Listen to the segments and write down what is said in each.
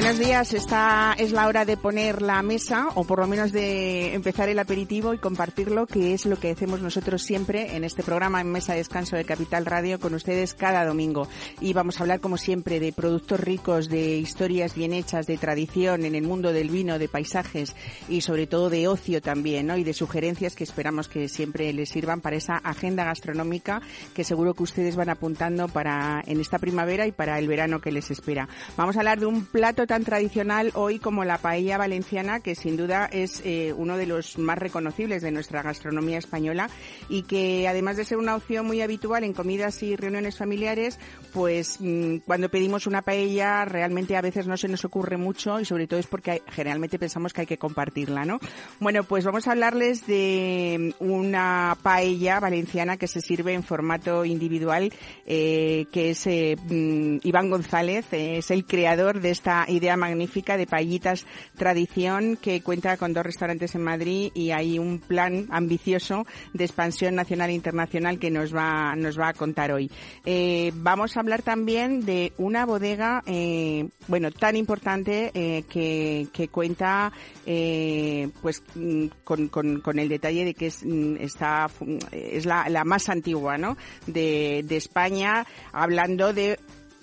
Buenos días, esta es la hora de poner la mesa o por lo menos de empezar el aperitivo y compartirlo, que es lo que hacemos nosotros siempre en este programa en Mesa de Descanso de Capital Radio con ustedes cada domingo. Y vamos a hablar como siempre de productos ricos, de historias bien hechas, de tradición en el mundo del vino, de paisajes y sobre todo de ocio también, ¿no? Y de sugerencias que esperamos que siempre les sirvan para esa agenda gastronómica que seguro que ustedes van apuntando para en esta primavera y para el verano que les espera. Vamos a hablar de un plato tan tradicional hoy como la paella valenciana, que sin duda es eh, uno de los más reconocibles de nuestra gastronomía española y que además de ser una opción muy habitual en comidas y reuniones familiares, pues mm, cuando pedimos una paella realmente a veces no se nos ocurre mucho y sobre todo es porque generalmente pensamos que hay que compartirla, ¿no? Bueno, pues vamos a hablarles de una paella valenciana que se sirve en formato individual, eh, que es eh, mm, Iván González, es el creador de esta idea magnífica de Paellitas Tradición que cuenta con dos restaurantes en Madrid y hay un plan ambicioso de expansión nacional e internacional que nos va, nos va a contar hoy. Eh, vamos a hablar también de una bodega, eh, bueno, tan importante eh, que, que, cuenta pues mm, con, con, con, el detalle de que es, mm, está, es la, la más antigua, ¿no? De, de España, hablando de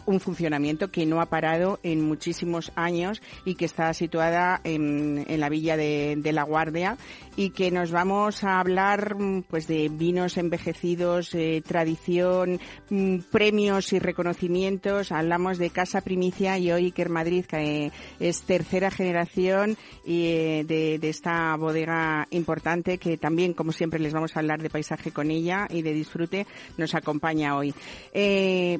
un funcionamiento que no ha parado en muchísimos años y que está situada en, en la villa de, de, La Guardia y que nos vamos a hablar pues de vinos envejecidos, eh, tradición, mm, premios y reconocimientos. Hablamos de Casa Primicia y hoy Iker Madrid, que es tercera generación eh, de, esta bodega importante que también, como siempre, les vamos a hablar de paisaje con ella y de disfrute, nos acompaña hoy. Eh,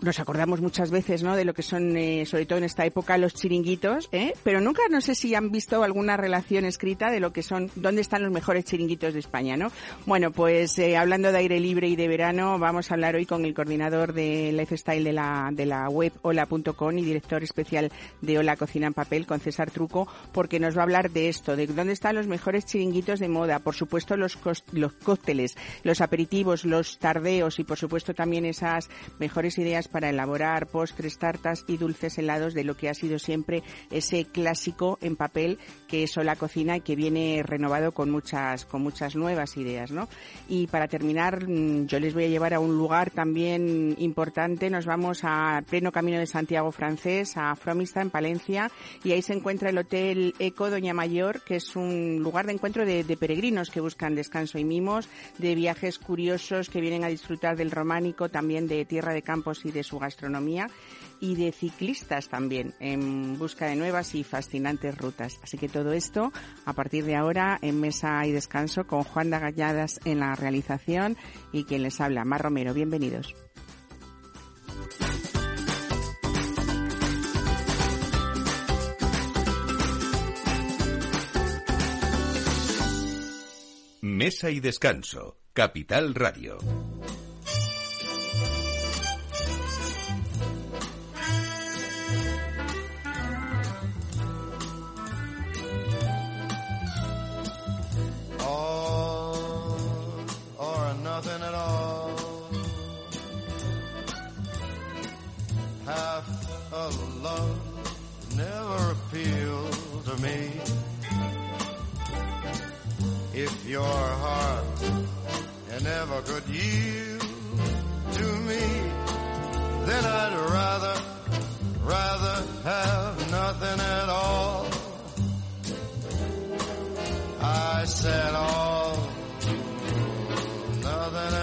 nos acordamos muchas veces, ¿no? De lo que son, eh, sobre todo en esta época, los chiringuitos, ¿eh? Pero nunca, no sé si han visto alguna relación escrita de lo que son, dónde están los mejores chiringuitos de España, ¿no? Bueno, pues eh, hablando de aire libre y de verano, vamos a hablar hoy con el coordinador de Lifestyle de la, de la web hola.com y director especial de Hola Cocina en Papel, con César Truco, porque nos va a hablar de esto, de dónde están los mejores chiringuitos de moda, por supuesto los, los cócteles, los aperitivos, los tardeos y por supuesto también esas mejores ideas para elaborar postres, tartas y dulces helados de lo que ha sido siempre ese clásico en papel que es la cocina y que viene renovado con muchas, con muchas nuevas ideas, ¿no? Y para terminar, mm, yo les voy a llevar a un lugar también importante. Nos vamos a pleno camino de Santiago francés, a Fromista, en Palencia, y ahí se encuentra el Hotel Eco Doña Mayor, que es un lugar de encuentro de, de peregrinos que buscan descanso y mimos, de viajes curiosos que vienen a disfrutar del románico, también de tierra de campos y de su gastronomía y de ciclistas también en busca de nuevas y fascinantes rutas. Así que todo esto a partir de ahora en Mesa y Descanso con Juan Galladas en la realización y quien les habla, Mar Romero. Bienvenidos. Mesa y Descanso, Capital Radio. Never could yield to me, then I'd rather, rather have nothing at all. I said all.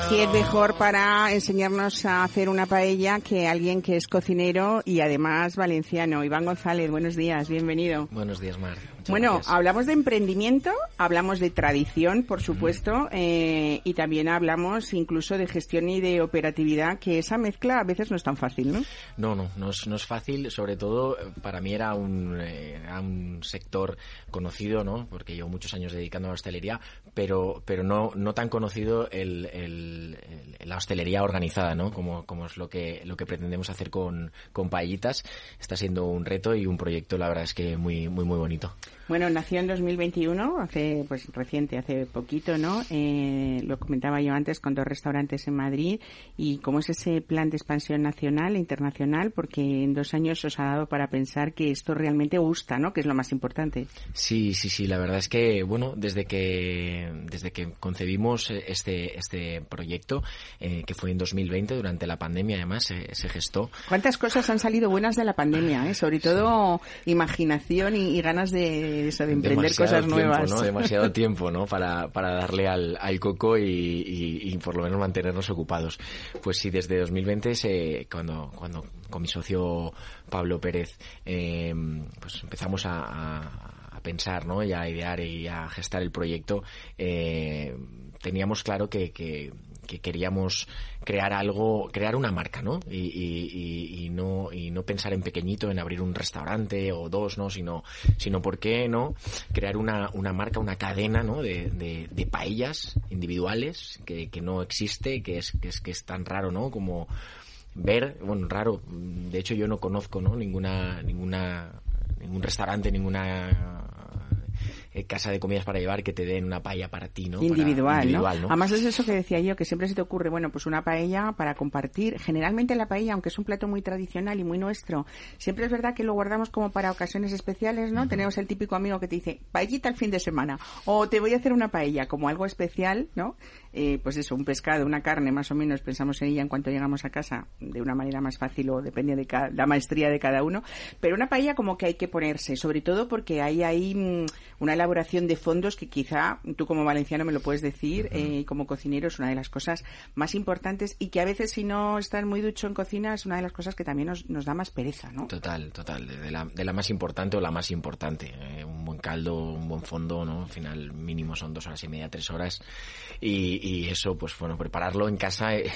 ¿Quién mejor para enseñarnos a hacer una paella que alguien que es cocinero y además valenciano? Iván González, buenos días, bienvenido. Buenos días, Mar. Bueno, hablamos de emprendimiento, hablamos de tradición, por supuesto, eh, y también hablamos incluso de gestión y de operatividad, que esa mezcla a veces no es tan fácil, ¿no? No, no, no es, no es fácil. Sobre todo, para mí era un, eh, un sector conocido, ¿no? Porque llevo muchos años dedicando a la hostelería, pero, pero no, no tan conocido el, la hostelería organizada, ¿no? Como, como es lo que, lo que pretendemos hacer con, con Paellitas. Está siendo un reto y un proyecto, la verdad es que muy, muy, muy bonito. Bueno, nació en 2021, hace pues reciente, hace poquito, ¿no? Eh, lo comentaba yo antes con dos restaurantes en Madrid y cómo es ese plan de expansión nacional e internacional, porque en dos años os ha dado para pensar que esto realmente gusta, ¿no? Que es lo más importante. Sí, sí, sí. La verdad es que bueno, desde que desde que concebimos este este proyecto, eh, que fue en 2020 durante la pandemia, además se gestó. ¿Cuántas cosas han salido buenas de la pandemia? Eh? Sobre todo imaginación y ganas de de emprender cosas nuevas. ¿no? Demasiado tiempo, ¿no? Para, para darle al, al coco y, y, por lo menos mantenernos ocupados. Pues sí, desde 2020, se, cuando, cuando con mi socio Pablo Pérez, eh, pues empezamos a, a, pensar, ¿no? Y a idear y a gestar el proyecto, eh, teníamos claro que, que que queríamos crear algo, crear una marca, ¿no? Y, y, no y no pensar en pequeñito, en abrir un restaurante o dos, ¿no? Sino, sino ¿por qué no? Crear una, una marca, una cadena, ¿no? De, de, paellas individuales que, que no existe, que es, que es que es tan raro, ¿no? Como ver, bueno, raro. De hecho, yo no conozco, ¿no? Ninguna, ninguna, ningún restaurante, ninguna eh, casa de comidas para llevar que te den una paella para ti, ¿no? Individual, ¿no? Además es eso que decía yo, que siempre se te ocurre, bueno, pues una paella para compartir. Generalmente la paella, aunque es un plato muy tradicional y muy nuestro, siempre es verdad que lo guardamos como para ocasiones especiales, ¿no? Tenemos el típico amigo que te dice, paellita el fin de semana, o te voy a hacer una paella como algo especial, ¿no? Eh, pues eso, un pescado, una carne, más o menos pensamos en ella en cuanto llegamos a casa de una manera más fácil o depende de la maestría de cada uno, pero una paella como que hay que ponerse, sobre todo porque hay ahí mm, una elaboración de fondos que quizá tú como valenciano me lo puedes decir, eh, como cocinero es una de las cosas más importantes y que a veces si no estás muy ducho en cocina es una de las cosas que también nos, nos da más pereza, ¿no? Total, total, de la, de la más importante o la más importante, eh, un buen caldo, un buen fondo, ¿no? Al final mínimo son dos horas y media, tres horas y, y eso, pues bueno, prepararlo en casa eh,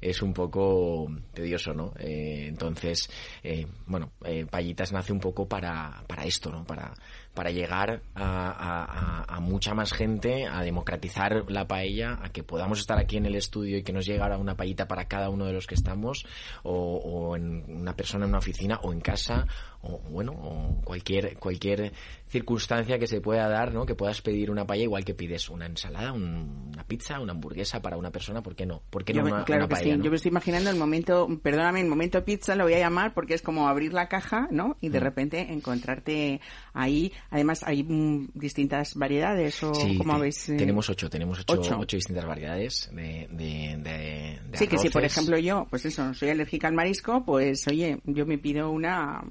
es un poco tedioso, ¿no? Eh, entonces, eh, bueno, Payitas nace un poco para, para esto, ¿no? Para, para llegar a, mucha más gente, a democratizar la paella, a que podamos estar aquí en el estudio y que nos llegara una paellita para cada uno de los que estamos, o, o en una persona en una oficina, o en casa, o bueno, o cualquier, cualquier circunstancia que se pueda dar, ¿no? Que puedas pedir una paella igual que pides una ensalada, una pizza, una hamburguesa para una persona, ¿por qué no? ¿Por qué no una, claro que sí. Yo me estoy imaginando el momento, perdóname, el momento pizza lo voy a llamar porque es como abrir la caja, ¿no? Y de mm. repente encontrarte ahí. Además, hay mm, distintas variedades o como habéis. Eh? Tenemos ocho, tenemos ocho, ocho. distintas variedades de, de, Sí, que si por ejemplo yo, pues eso, soy alérgica al marisco, pues oye, yo me pido una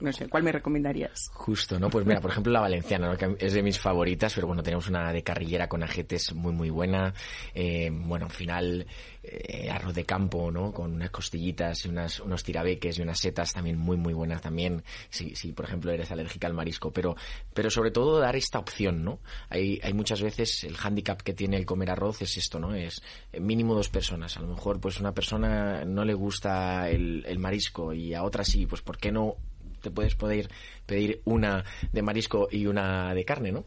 no sé, ¿cuál me recomendarías? Justo, ¿no? Pues mira, por ejemplo, la valenciana, ¿no? que es de mis favoritas, pero bueno, tenemos una de carrillera con ajetes muy, muy buena. Eh, bueno, al final, eh, arroz de campo, ¿no? Con unas costillitas y unas, unos tirabeques y unas setas también muy, muy buenas también, si, si por ejemplo eres alérgica al marisco. Pero, pero sobre todo dar esta opción, ¿no? Hay, hay muchas veces el hándicap que tiene el comer arroz es esto, ¿no? Es mínimo dos personas. A lo mejor, pues una persona no le gusta el, el marisco y a otra sí, pues ¿por qué no te puedes poder pedir una de marisco y una de carne, ¿no?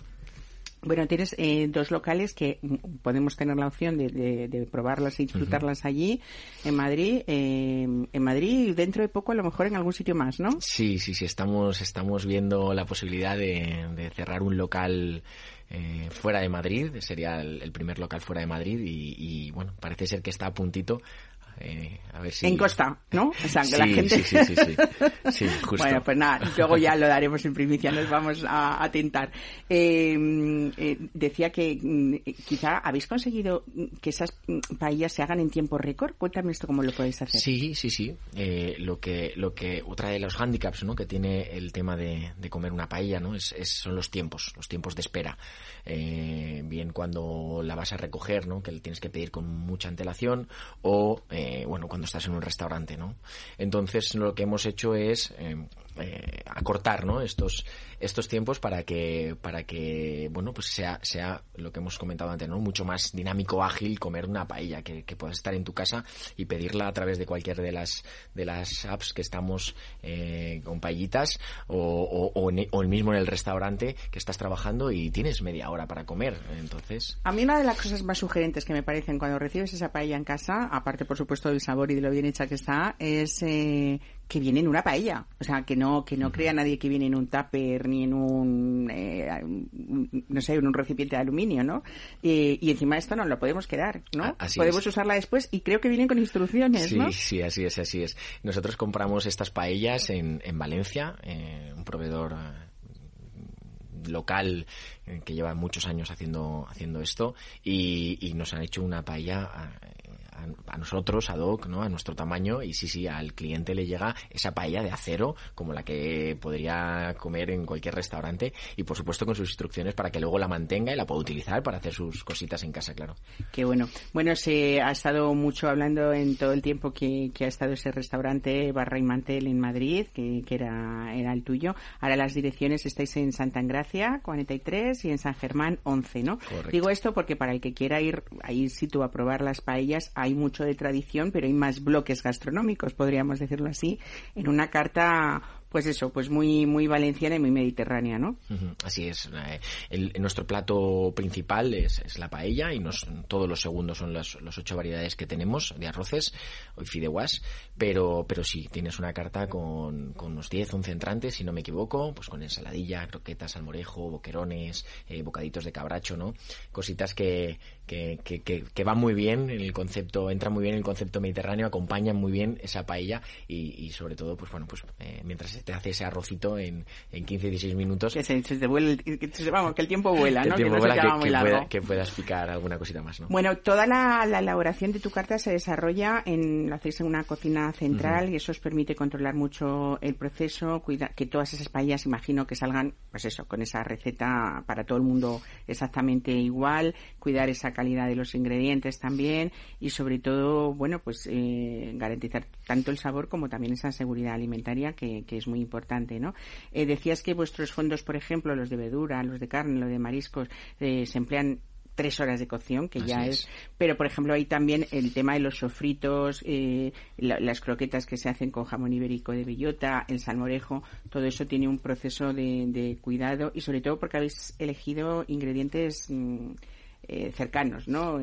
Bueno, tienes eh, dos locales que podemos tener la opción de, probarlas y disfrutarlas allí, en Madrid, eh, en Madrid y dentro de poco a lo mejor en algún sitio más, ¿no? Sí, sí, sí, estamos, estamos viendo la posibilidad de, cerrar un local eh, fuera de Madrid, sería el, primer local fuera de Madrid y, y, bueno, parece ser que está a puntito, eh, a ver si... En Costa, ¿no? O sea, que la gente... Sí, sí, sí, sí. justo. Bueno, pues nada, luego ya lo daremos en primicia, nos vamos a, a tentar. Eh, eh, decía que mm, quizá habéis conseguido que esas paellas se hagan en tiempo récord. Cuéntame esto cómo lo podéis hacer. Sí, sí, sí. Eh, lo que, lo que, otra de los hándicaps, ¿no? Que tiene el tema de, de comer una paella, ¿no? Es, es, son los tiempos, los tiempos de espera. Eh, bien cuando la vas a recoger, ¿no? Que le tienes que pedir con mucha antelación o... Eh, eh, bueno, cuando estás en un restaurante, ¿no? Entonces lo que hemos hecho es eh, eh, acortar ¿no? estos estos tiempos para que para que bueno pues sea sea lo que hemos comentado antes no mucho más dinámico ágil comer una paella que, puedas estar en tu casa y pedirla a través de cualquier de las de las apps que estamos eh, con paellitas o, o, el mismo en el restaurante que estás trabajando y tienes media hora para comer entonces a mí una de las cosas más sugerentes que me parecen cuando recibes esa paella en casa aparte por supuesto del sabor y de lo bien hecha que está es eh, que viene en una paella. O sea, que no, que no crea nadie que viene en un tupper ni en un, eh, no sé, en un recipiente de aluminio, ¿no? y encima esto no lo podemos quedar, ¿no? Ah, podemos usarla después y creo que vienen con instrucciones, sí, ¿no? Sí, así es, así es. Nosotros compramos estas paellas en, en Valencia, eh, un proveedor eh, local que lleva muchos años haciendo haciendo esto y, y nos han hecho una paella a, nosotros, a Doc, ¿no? a nuestro tamaño, y sí, sí, al cliente le llega esa paella de acero, como la que podría comer en cualquier restaurante, y por supuesto con sus instrucciones para que luego la mantenga y la pueda utilizar para hacer sus cositas en casa, claro. Qué bueno. Bueno, se ha estado mucho hablando en todo el tiempo que, ha estado ese restaurante Barra y Mantel en Madrid, que, era, era el tuyo. Ahora las direcciones estáis en Santa Engracia, 43, y en San Germán, 11, ¿no? Digo esto porque para el que quiera ir ahí sitio a probar las paellas, hay mucho de tradición, pero hay más bloques gastronómicos, podríamos decirlo así, en una carta pues eso, pues muy muy valenciana y muy mediterránea, ¿no? Así es. Eh, nuestro plato principal es, es la paella y nos, todos los segundos son las los ocho variedades que tenemos de arroces o fideuás, pero pero sí, tienes una carta con, con unos 10, 11 entrantes, si no me equivoco, pues con ensaladilla, croquetas, almorejo, boquerones, eh, bocaditos de cabracho, ¿no? Cositas que, que, que, que, van muy bien en el concepto, entran muy bien en el concepto mediterráneo, acompañan muy bien esa paella y, y sobre todo, pues bueno, pues eh, mientras te hace ese arrocito en, en 15, 16 minutos. Que se, te vuelve, que, vamos, que el tiempo vuela, ¿no? Que, pueda, que, puedas picar alguna cosita más, ¿no? Bueno, toda la, elaboración de tu carta se desarrolla en, lo hacéis en una cocina central y eso os permite controlar mucho el proceso, cuidar que todas esas paellas, imagino que salgan, pues eso, con esa receta para todo el mundo exactamente igual, cuidar esa calidad de los ingredientes también y sobre todo, bueno, pues eh, garantizar tanto el sabor como también esa seguridad alimentaria que, que es muy importante, ¿no? Eh, decías que vuestros fondos, por ejemplo, los de verdura, los de carne, los de mariscos, eh, se emplean tres horas de cocción, que ya es. Pero, por ejemplo, hay también el tema de los sofritos, eh, las croquetas que se hacen con jamón ibérico de bellota, el salmorejo, todo eso tiene un proceso de, cuidado y sobre todo porque habéis elegido ingredientes mm, cercanos, ¿no?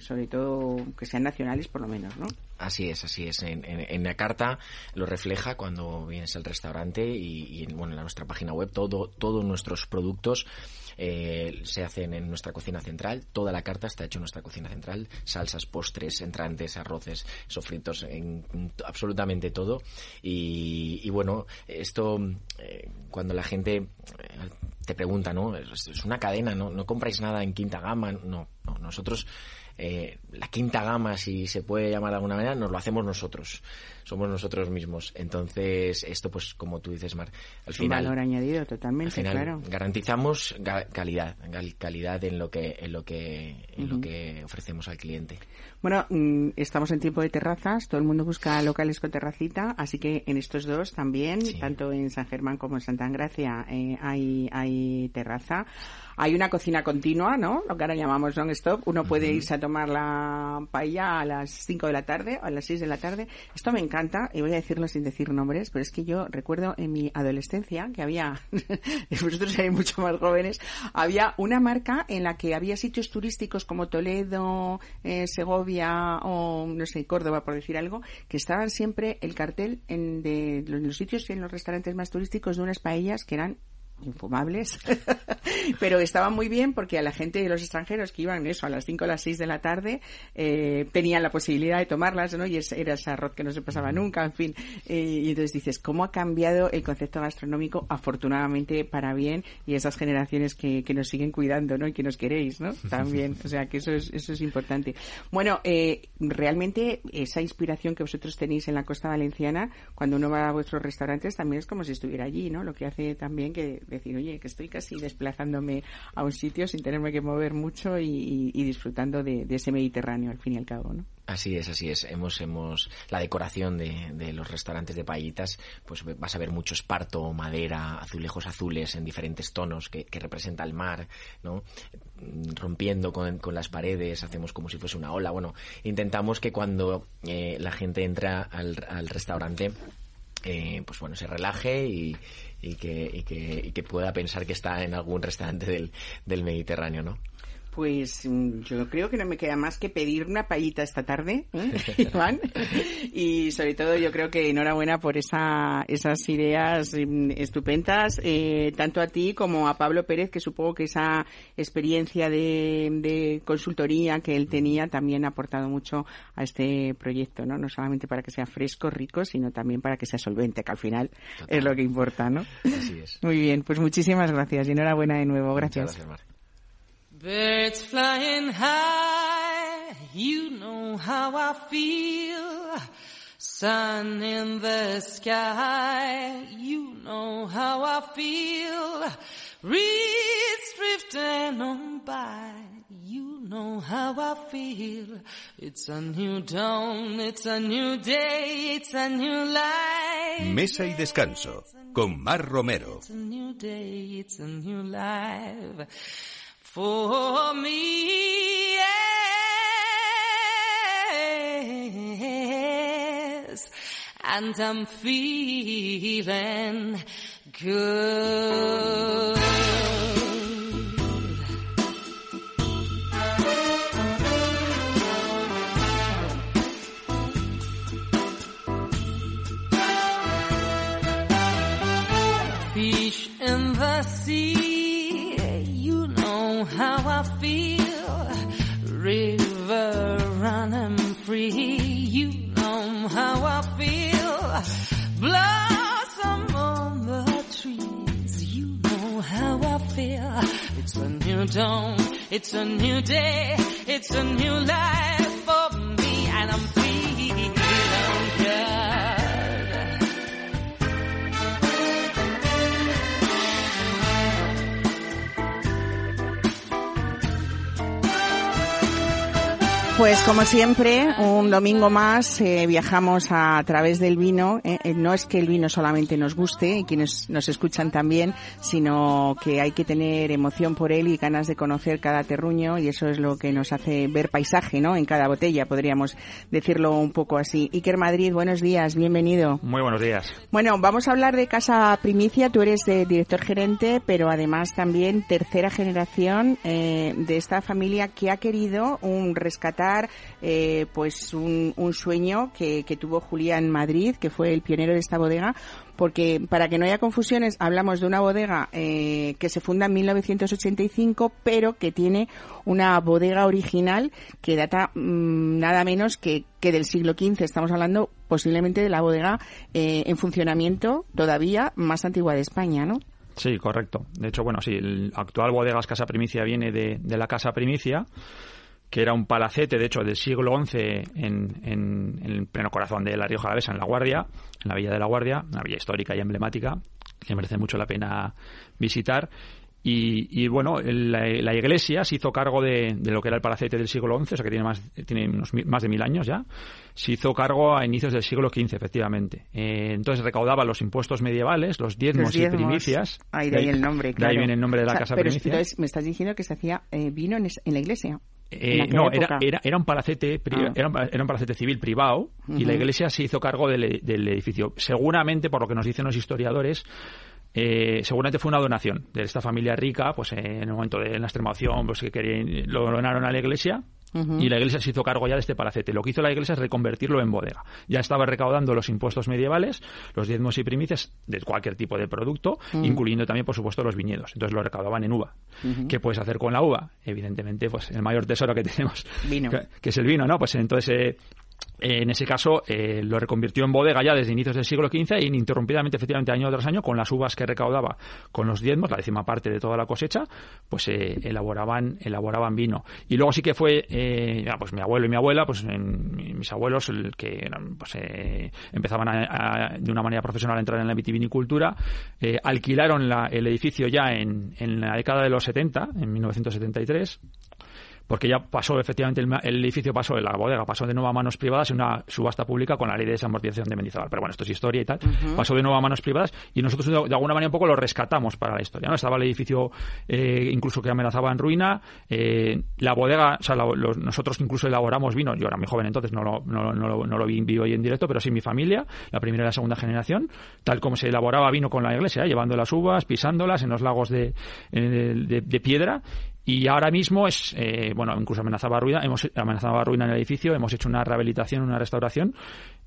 sobre todo que sean nacionales por lo menos, ¿no? Así es, así es. En, en, la carta lo refleja cuando vienes al restaurante y, en, bueno, en nuestra página web todo, todos nuestros productos eh, se hacen en nuestra cocina central. Toda la carta está hecha en nuestra cocina central. Salsas, postres, entrantes, arroces, sofritos, en, absolutamente todo. Y, bueno, esto eh, cuando la gente eh, te pregunta, ¿no? Es, una cadena, ¿no? No compráis nada en quinta gama. No, no nosotros eh, la quinta gama, si se puede llamar de alguna manera, nos lo hacemos nosotros. Somos nosotros mismos. Entonces, esto, pues, como tú dices, Mar, al final. valor añadido, totalmente, claro. Garantizamos calidad, calidad en lo que, en lo que, en lo que ofrecemos al cliente. Bueno, mm, estamos en tiempo de terrazas, todo el mundo busca locales con terracita, así que en estos dos también, tanto en San Germán como en Santa Engracia, eh, hay, hay terraza. Hay una cocina continua, ¿no? Lo que ahora llamamos non-stop. Uno puede irse a tomar la paella a las 5 de la tarde o a las 6 de la tarde. Esto me encanta y voy a decirlo sin decir nombres, pero es que yo recuerdo en mi adolescencia que había, vosotros seréis mucho más jóvenes, había una marca en la que había sitios turísticos como Toledo, eh, Segovia o, no sé, Córdoba, por decir algo, que estaban siempre el cartel en de los sitios y en los restaurantes más turísticos de unas paellas que eran infumables, pero estaban muy bien porque a la gente de los extranjeros que iban eso a las 5 o las 6 de la tarde eh, tenían la posibilidad de tomarlas, ¿no? Y era ese arroz que no se pasaba nunca, en fin. Eh, y entonces dices, ¿cómo ha cambiado el concepto gastronómico afortunadamente para bien y esas generaciones que, que nos siguen cuidando, ¿no? Y que nos queréis, ¿no? También, o sea, que eso es, eso es importante. Bueno, eh, realmente esa inspiración que vosotros tenéis en la costa valenciana, cuando uno va a vuestros restaurantes, también es como si estuviera allí, ¿no? Lo que hace también que decir, oye, que estoy casi desplazándome a un sitio sin tenerme que mover mucho y, disfrutando de, ese Mediterráneo al fin y al cabo, ¿no? Así es, así es. Hemos, hemos, la decoración de, los restaurantes de paellitas, pues vas a ver mucho esparto, madera, azulejos azules en diferentes tonos que, representa el mar, ¿no? Rompiendo con, con, las paredes, hacemos como si fuese una ola. Bueno, intentamos que cuando eh, la gente entra al, al restaurante, eh, pues bueno, se relaje y, y, que, y, que, y que pueda pensar que está en algún restaurante del, del Mediterráneo, ¿no? Pues mm, yo creo que no me queda más que pedir una payita esta tarde, ¿eh? Iván. y sobre todo yo creo que enhorabuena por esa, esas ideas mm, estupendas, eh, tanto a ti como a Pablo Pérez, que supongo que esa experiencia de, de, consultoría que él tenía también ha aportado mucho a este proyecto, ¿no? No solamente para que sea fresco, rico, sino también para que sea solvente, que al final Total. es lo que importa, ¿no? Así es. Muy bien, pues muchísimas gracias y enhorabuena de nuevo. Gracias. Muchas gracias Mar. Birds flying high, you know how I feel. Sun in the sky, you know how I feel. Reeds drifting on by, you know how I feel. It's a new dawn, it's a new day, it's a new life. Mesa y descanso con Mar Romero. It's a new day, it's a new life for me. Yes. And I'm feeling good. It's a new day, it's a new life for me, and I'm feeling Pues como siempre, un domingo más eh, viajamos a, través del vino. Eh, eh, no es que el vino solamente nos guste y quienes nos escuchan también, sino que hay que tener emoción por él y ganas de conocer cada terruño y eso es lo que nos hace ver paisaje, ¿no? En cada botella, podríamos decirlo un poco así. Iker Madrid, buenos días, bienvenido. Muy buenos días. Bueno, vamos a hablar de Casa Primicia. Tú eres de director gerente, pero además también tercera generación eh, de esta familia que ha querido un rescatar eh, pues un, sueño que, que, tuvo Julián Madrid, que fue el pionero de esta bodega, porque para que no haya confusiones, hablamos de una bodega eh, que se funda en 1985, pero que tiene una bodega original que data mmm, nada menos que, que, del siglo XV. Estamos hablando posiblemente de la bodega eh, en funcionamiento todavía más antigua de España, ¿no? Sí, correcto. De hecho, bueno, sí, el actual bodegas Casa Primicia viene de, de la Casa Primicia que era un palacete, de hecho, del siglo XI en, en, en el pleno corazón de La Rioja Alavesa, en La Guardia, en la Villa de La Guardia, una villa histórica y emblemática que merece mucho la pena visitar. Y, y, bueno, la, la, iglesia se hizo cargo de, de, lo que era el palacete del siglo XI, o sea que tiene más, tiene unos mil, más de mil años ya. Se hizo cargo a inicios del siglo XV, efectivamente. Eh, entonces recaudaba los impuestos medievales, los diezmos, los diezmos. y primicias. Ahí de ahí el nombre, claro. De ahí viene el nombre de la o sea, casa pero primicia. Entonces me estás diciendo que se hacía eh, vino en, en la iglesia. Eh, no, era, era, era, un palacete ah. era, un, era, un, palacete civil privado uh -huh. y la iglesia se hizo cargo del, del, edificio. Seguramente, por lo que nos dicen los historiadores, eh, seguramente fue una donación de esta familia rica, pues en el momento de la extremación, pues que querían, lo donaron a la iglesia Uh -huh. y la iglesia se hizo cargo ya de este palacete. Lo que hizo la iglesia es reconvertirlo en bodega. Ya estaba recaudando los impuestos medievales, los diezmos y primicias de cualquier tipo de producto, uh -huh. incluyendo también, por supuesto, los viñedos. Entonces lo recaudaban en uva. Uh -huh. ¿Qué puedes hacer con la uva? Evidentemente, pues el mayor tesoro que tenemos, vino. Que, que, es el vino, ¿no? Pues entonces eh, en ese caso eh, lo reconvirtió en bodega ya desde inicios del siglo XV e ininterrumpidamente, efectivamente, año tras año, con las uvas que recaudaba con los diezmos, la décima parte de toda la cosecha, pues eh, elaboraban elaboraban vino. Y luego sí que fue, eh, pues mi abuelo y mi abuela, pues en, mis abuelos, el que pues, empezaban a, de una manera profesional a entrar en la vitivinicultura, alquilaron la, el edificio ya en, en la década de los 70, en 1973 porque ya pasó efectivamente el, el, edificio pasó de la bodega pasó de nuevo a manos privadas en una subasta pública con la ley de desamortización de Mendizábal. Pero bueno esto es historia y tal. Pasó de nuevo a manos privadas y nosotros de, alguna manera un poco lo rescatamos para la historia no estaba el edificio eh, incluso que amenazaba en ruina eh, la bodega o sea nosotros incluso elaboramos vino. Yo era muy joven entonces no lo, no, no, no lo vi en vivo y en directo pero sí mi familia la primera y la segunda generación tal como se elaboraba vino con la iglesia llevando las uvas pisándolas en los lagos de, de, de piedra y ahora mismo es, eh, bueno, incluso amenazaba ruina, hemos amenazaba ruina en el edificio, hemos hecho una rehabilitación, una restauración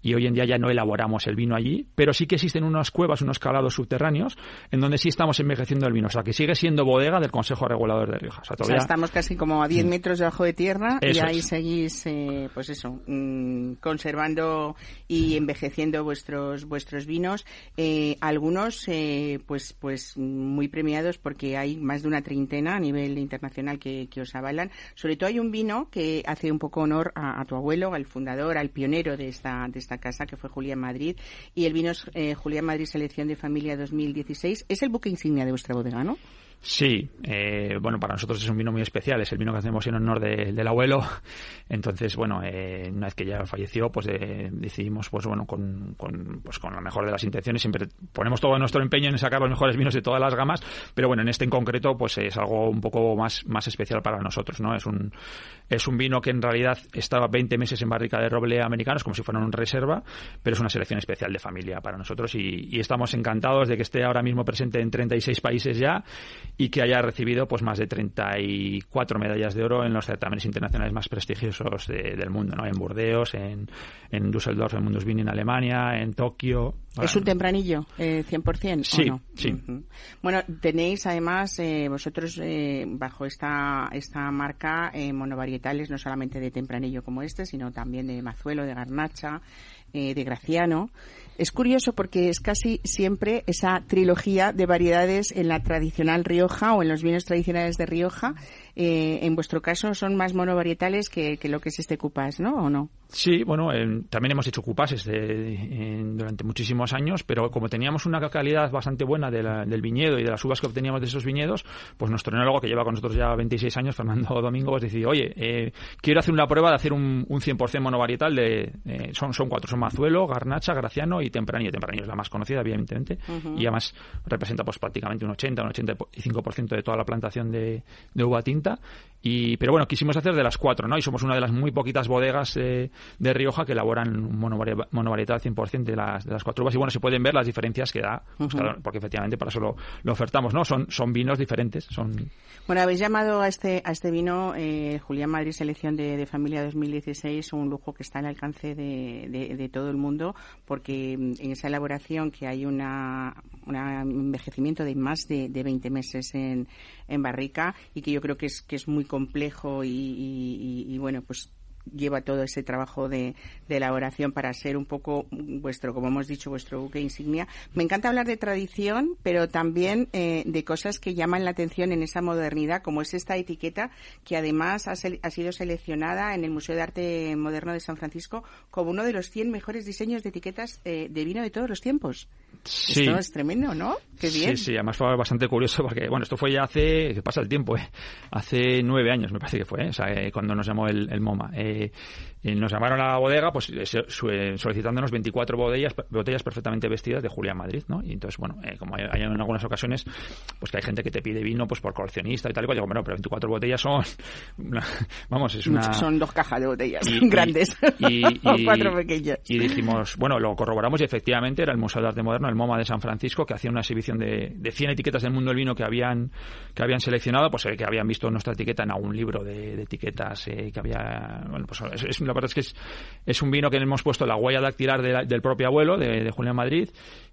y hoy en día ya no elaboramos el vino allí, pero sí que existen unas cuevas, unos calados subterráneos en donde sí estamos envejeciendo el vino, o sea que sigue siendo bodega del Consejo Regulador de Rioja. O sea, estamos casi como a 10 mm. metros debajo de tierra y ahí seguís, eh, pues eso, mm, conservando y envejeciendo vuestros vuestros vinos, eh, algunos eh, pues pues muy premiados porque hay más de una treintena a nivel internacional que, os avalan. Sobre todo hay un vino que hace un poco honor a, a tu abuelo, al fundador, al pionero de esta de esta casa, que fue Julián Madrid, y el vino es eh, Julián Madrid Selección de Familia 2016. Es el buque insignia de vuestra bodega, ¿no? Sí, eh, bueno, para nosotros es un vino muy especial, es el vino que hacemos en honor del abuelo. Entonces, bueno, eh, una vez que ya falleció, pues eh, decidimos, pues bueno, con, con, pues con lo mejor de las intenciones, siempre ponemos todo nuestro empeño en sacar los mejores vinos de todas las gamas, pero bueno, en este en concreto, pues es algo un poco más, más especial para nosotros, ¿no? Es un, es un vino que en realidad estaba 20 meses en barrica de roble americanos, como si fuera una reserva, pero es una selección especial de familia para nosotros y, y estamos encantados de que esté ahora mismo presente en 36 países ya y que haya recibido pues más de 34 medallas de oro en los certámenes internacionales más prestigiosos del mundo, ¿no? En Burdeos, en, en Düsseldorf, en Mundusvini en Alemania, en Tokio. ¿Es un tempranillo, eh, 100%? Sí, no? sí. Bueno, tenéis además eh, vosotros eh, bajo esta, esta marca eh, monovarietales no solamente de tempranillo como este, sino también de mazuelo, de garnacha, eh, de Graciano. Es curioso porque es casi siempre esa trilogía de variedades en la tradicional Rioja o en los vinos tradicionales de Rioja eh, en vuestro caso son más monovarietales que, que, lo que es este cupás, ¿no? ¿O no? Sí, bueno, también hemos hecho cupases durante muchísimos años, pero como teníamos una calidad bastante buena del viñedo y de las uvas que obteníamos de esos viñedos, pues nuestro enólogo, que lleva con nosotros ya 26 años, Fernando Domingo, pues decidió, oye, eh, quiero hacer una prueba de hacer un, un 100% monovarietal de... Eh, son, son cuatro, son Mazuelo, Garnacha, Graciano y Tempranillo. Tempranillo es la más conocida, evidentemente, y además representa pues prácticamente un 80, un 85% de toda la plantación de, de uva tinta y, pero bueno, quisimos hacer de las cuatro, ¿no? Y somos una de las muy poquitas bodegas de Rioja que elaboran un monovarietal 100% de las, de las cuatro uvas. Y bueno, se pueden ver las diferencias que da, pues, porque efectivamente para eso lo, ofertamos, ¿no? Son, son vinos diferentes. son Bueno, habéis llamado a este, a este vino eh, Julián Madrid Selección de, Familia 2016 un lujo que está al alcance de, de, todo el mundo, porque en esa elaboración que hay una, un envejecimiento de más de, de 20 meses en, en barrica y que yo creo que es, que es muy complejo y, bueno, pues lleva todo ese trabajo de, elaboración para ser un poco vuestro, como hemos dicho, vuestro buque insignia. Me encanta hablar de tradición, pero también eh, de cosas que llaman la atención en esa modernidad, como es esta etiqueta que además ha, sido seleccionada en el Museo de Arte Moderno de San Francisco como uno de los 100 mejores diseños de etiquetas eh, de vino de todos los tiempos. Sí. Esto es tremendo, ¿no? Qué bien. Sí, sí, además fue bastante curioso porque, bueno, esto fue ya hace, pasa el tiempo, ¿eh? hace nueve años me parece que fue, ¿eh? o sea, eh, cuando nos llamó el, el MoMA. Eh, Okay. Nos llamaron a la bodega pues solicitándonos 24 botellas, botellas perfectamente vestidas de Julián Madrid, ¿no? Y entonces, bueno, como hay, en algunas ocasiones, pues que hay gente que te pide vino pues por coleccionista y tal y cual, digo, bueno, pero 24 botellas son, vamos, es una... Son dos cajas de botellas grandes y, cuatro pequeñas. Y dijimos, bueno, lo corroboramos y efectivamente era el Museo de Arte Moderno, el MoMA de San Francisco, que hacía una exhibición de, de 100 etiquetas del mundo del vino que habían, que habían seleccionado, pues que habían visto nuestra etiqueta en algún libro de, etiquetas eh, que había, bueno, pues es, es la verdad es que es, es un vino que hemos puesto la huella dactilar del propio abuelo, de, de Julián Madrid,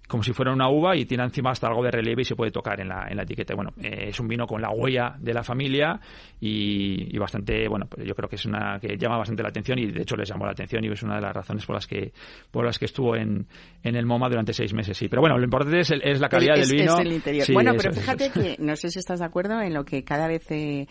como si fuera una uva y tiene encima hasta algo de relieve y se puede tocar en la, en la etiqueta. Bueno, eh, es un vino con la huella de la familia y, bastante, bueno, pues yo creo que es una que llama bastante la atención y de hecho les llamó la atención y es una de las razones por las que por las que estuvo en, en el MoMA durante seis meses. Sí, pero bueno, lo importante es, es la calidad del vino. interior. bueno, pero fíjate que no sé si estás de acuerdo en lo que cada vez eh,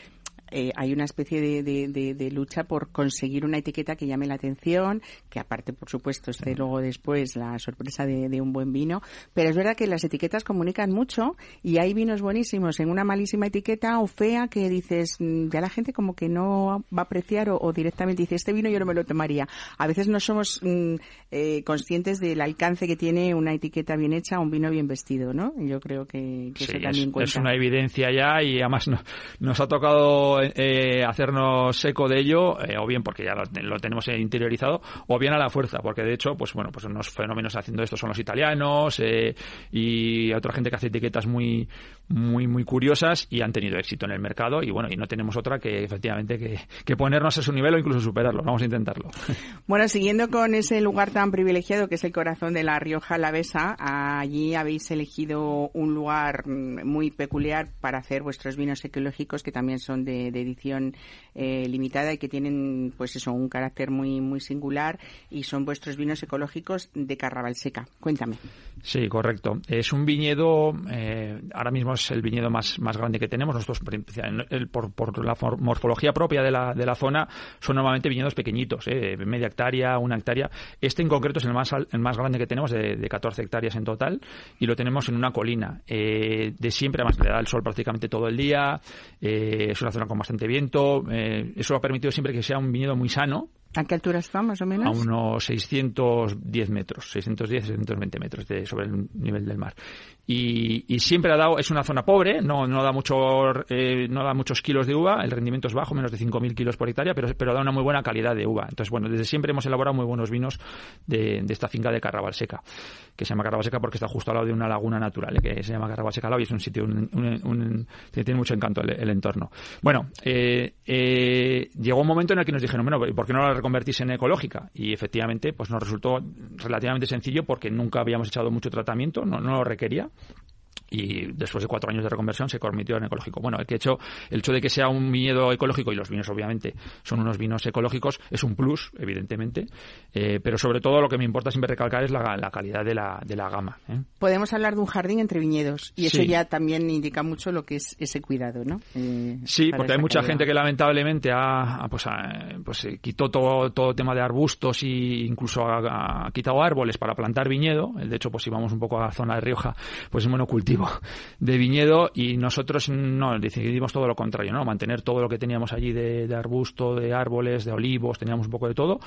eh, hay una especie de, lucha por conseguir una etiqueta que llame la atención, que aparte, por supuesto, esté luego después la sorpresa de, un buen vino. Pero es verdad que las etiquetas comunican mucho y hay vinos buenísimos en una malísima etiqueta o fea que dices, mm, ya la gente como que no va a apreciar o, directamente dice, este vino yo no me lo tomaría. A veces no somos mm, eh, conscientes del alcance que tiene una etiqueta bien hecha o un vino bien vestido, ¿no? Yo creo que, eso también cuenta. Es una evidencia ya y además nos ha tocado eh, hacernos eco de ello, eh, o bien porque ya lo, tenemos interiorizado, o bien a la fuerza, porque de hecho, pues bueno, pues unos fenómenos haciendo esto son los italianos eh, y otra gente que hace etiquetas muy, muy, muy curiosas y han tenido éxito en el mercado y bueno, y no tenemos otra que efectivamente que, ponernos a su nivel o incluso superarlo. Vamos a intentarlo. Bueno, siguiendo con ese lugar tan privilegiado que es el corazón de la Rioja Alavesa, allí habéis elegido un lugar muy peculiar para hacer vuestros vinos ecológicos que también son de, edición eh, limitada y que tienen pues eso un carácter muy muy singular y son vuestros vinos ecológicos de Carraval Seca. Cuéntame. Sí, correcto. Es un viñedo, eh, ahora mismo es el viñedo más, más grande que tenemos. Nosotros, por, por la morfología propia de la, de la zona, son normalmente viñedos pequeñitos, eh, media hectárea, una hectárea. Este en concreto es el más, el más grande que tenemos, de, de 14 hectáreas en total, y lo tenemos en una colina. Eh, de siempre, además le da el sol prácticamente todo el día, es una zona con bastante viento. Eh, eso ha permitido siempre que sea un viñedo muy sano, ¿A qué altura está, más o menos? A unos 610 metros, 610, 620 metros de, sobre el nivel del mar. Y, siempre ha dado, es una zona pobre, no, no, da mucho, eh, no da muchos kilos de uva, el rendimiento es bajo, menos de 5.000 kilos por hectárea, pero, pero da una muy buena calidad de uva. Entonces, bueno, desde siempre hemos elaborado muy buenos vinos de, esta finca de Carraval Seca, que se llama Carraval Seca porque está justo al lado de una laguna natural, que se llama Carraval Seca y es un sitio, un, un, que tiene mucho encanto el, entorno. Bueno, eh, eh, llegó un momento en el que nos dijeron, bueno, ¿por qué no la convertirse en ecológica. Y efectivamente, pues nos resultó relativamente sencillo porque nunca habíamos echado mucho tratamiento, no, no lo requería y después de cuatro años de reconversión se convirtió en ecológico. Bueno, el, que hecho, el hecho de que sea un viñedo ecológico, y los vinos obviamente son unos vinos ecológicos, es un plus, evidentemente, eh, pero sobre todo lo que me importa siempre recalcar es la, calidad de la, de la gama. ¿eh? Podemos hablar de un jardín entre viñedos, y eso ya también indica mucho lo que es ese cuidado, ¿no? Eh, sí, porque hay mucha gente que lamentablemente ha, pues, pues quitó todo, todo tema de arbustos e incluso ha, quitado árboles para plantar viñedo. De hecho, pues si vamos un poco a la zona de Rioja, pues es monocultivo de viñedo y nosotros no decidimos todo lo contrario, ¿no? Mantener todo lo que teníamos allí de, de arbusto, de árboles, de olivos, teníamos un poco de todo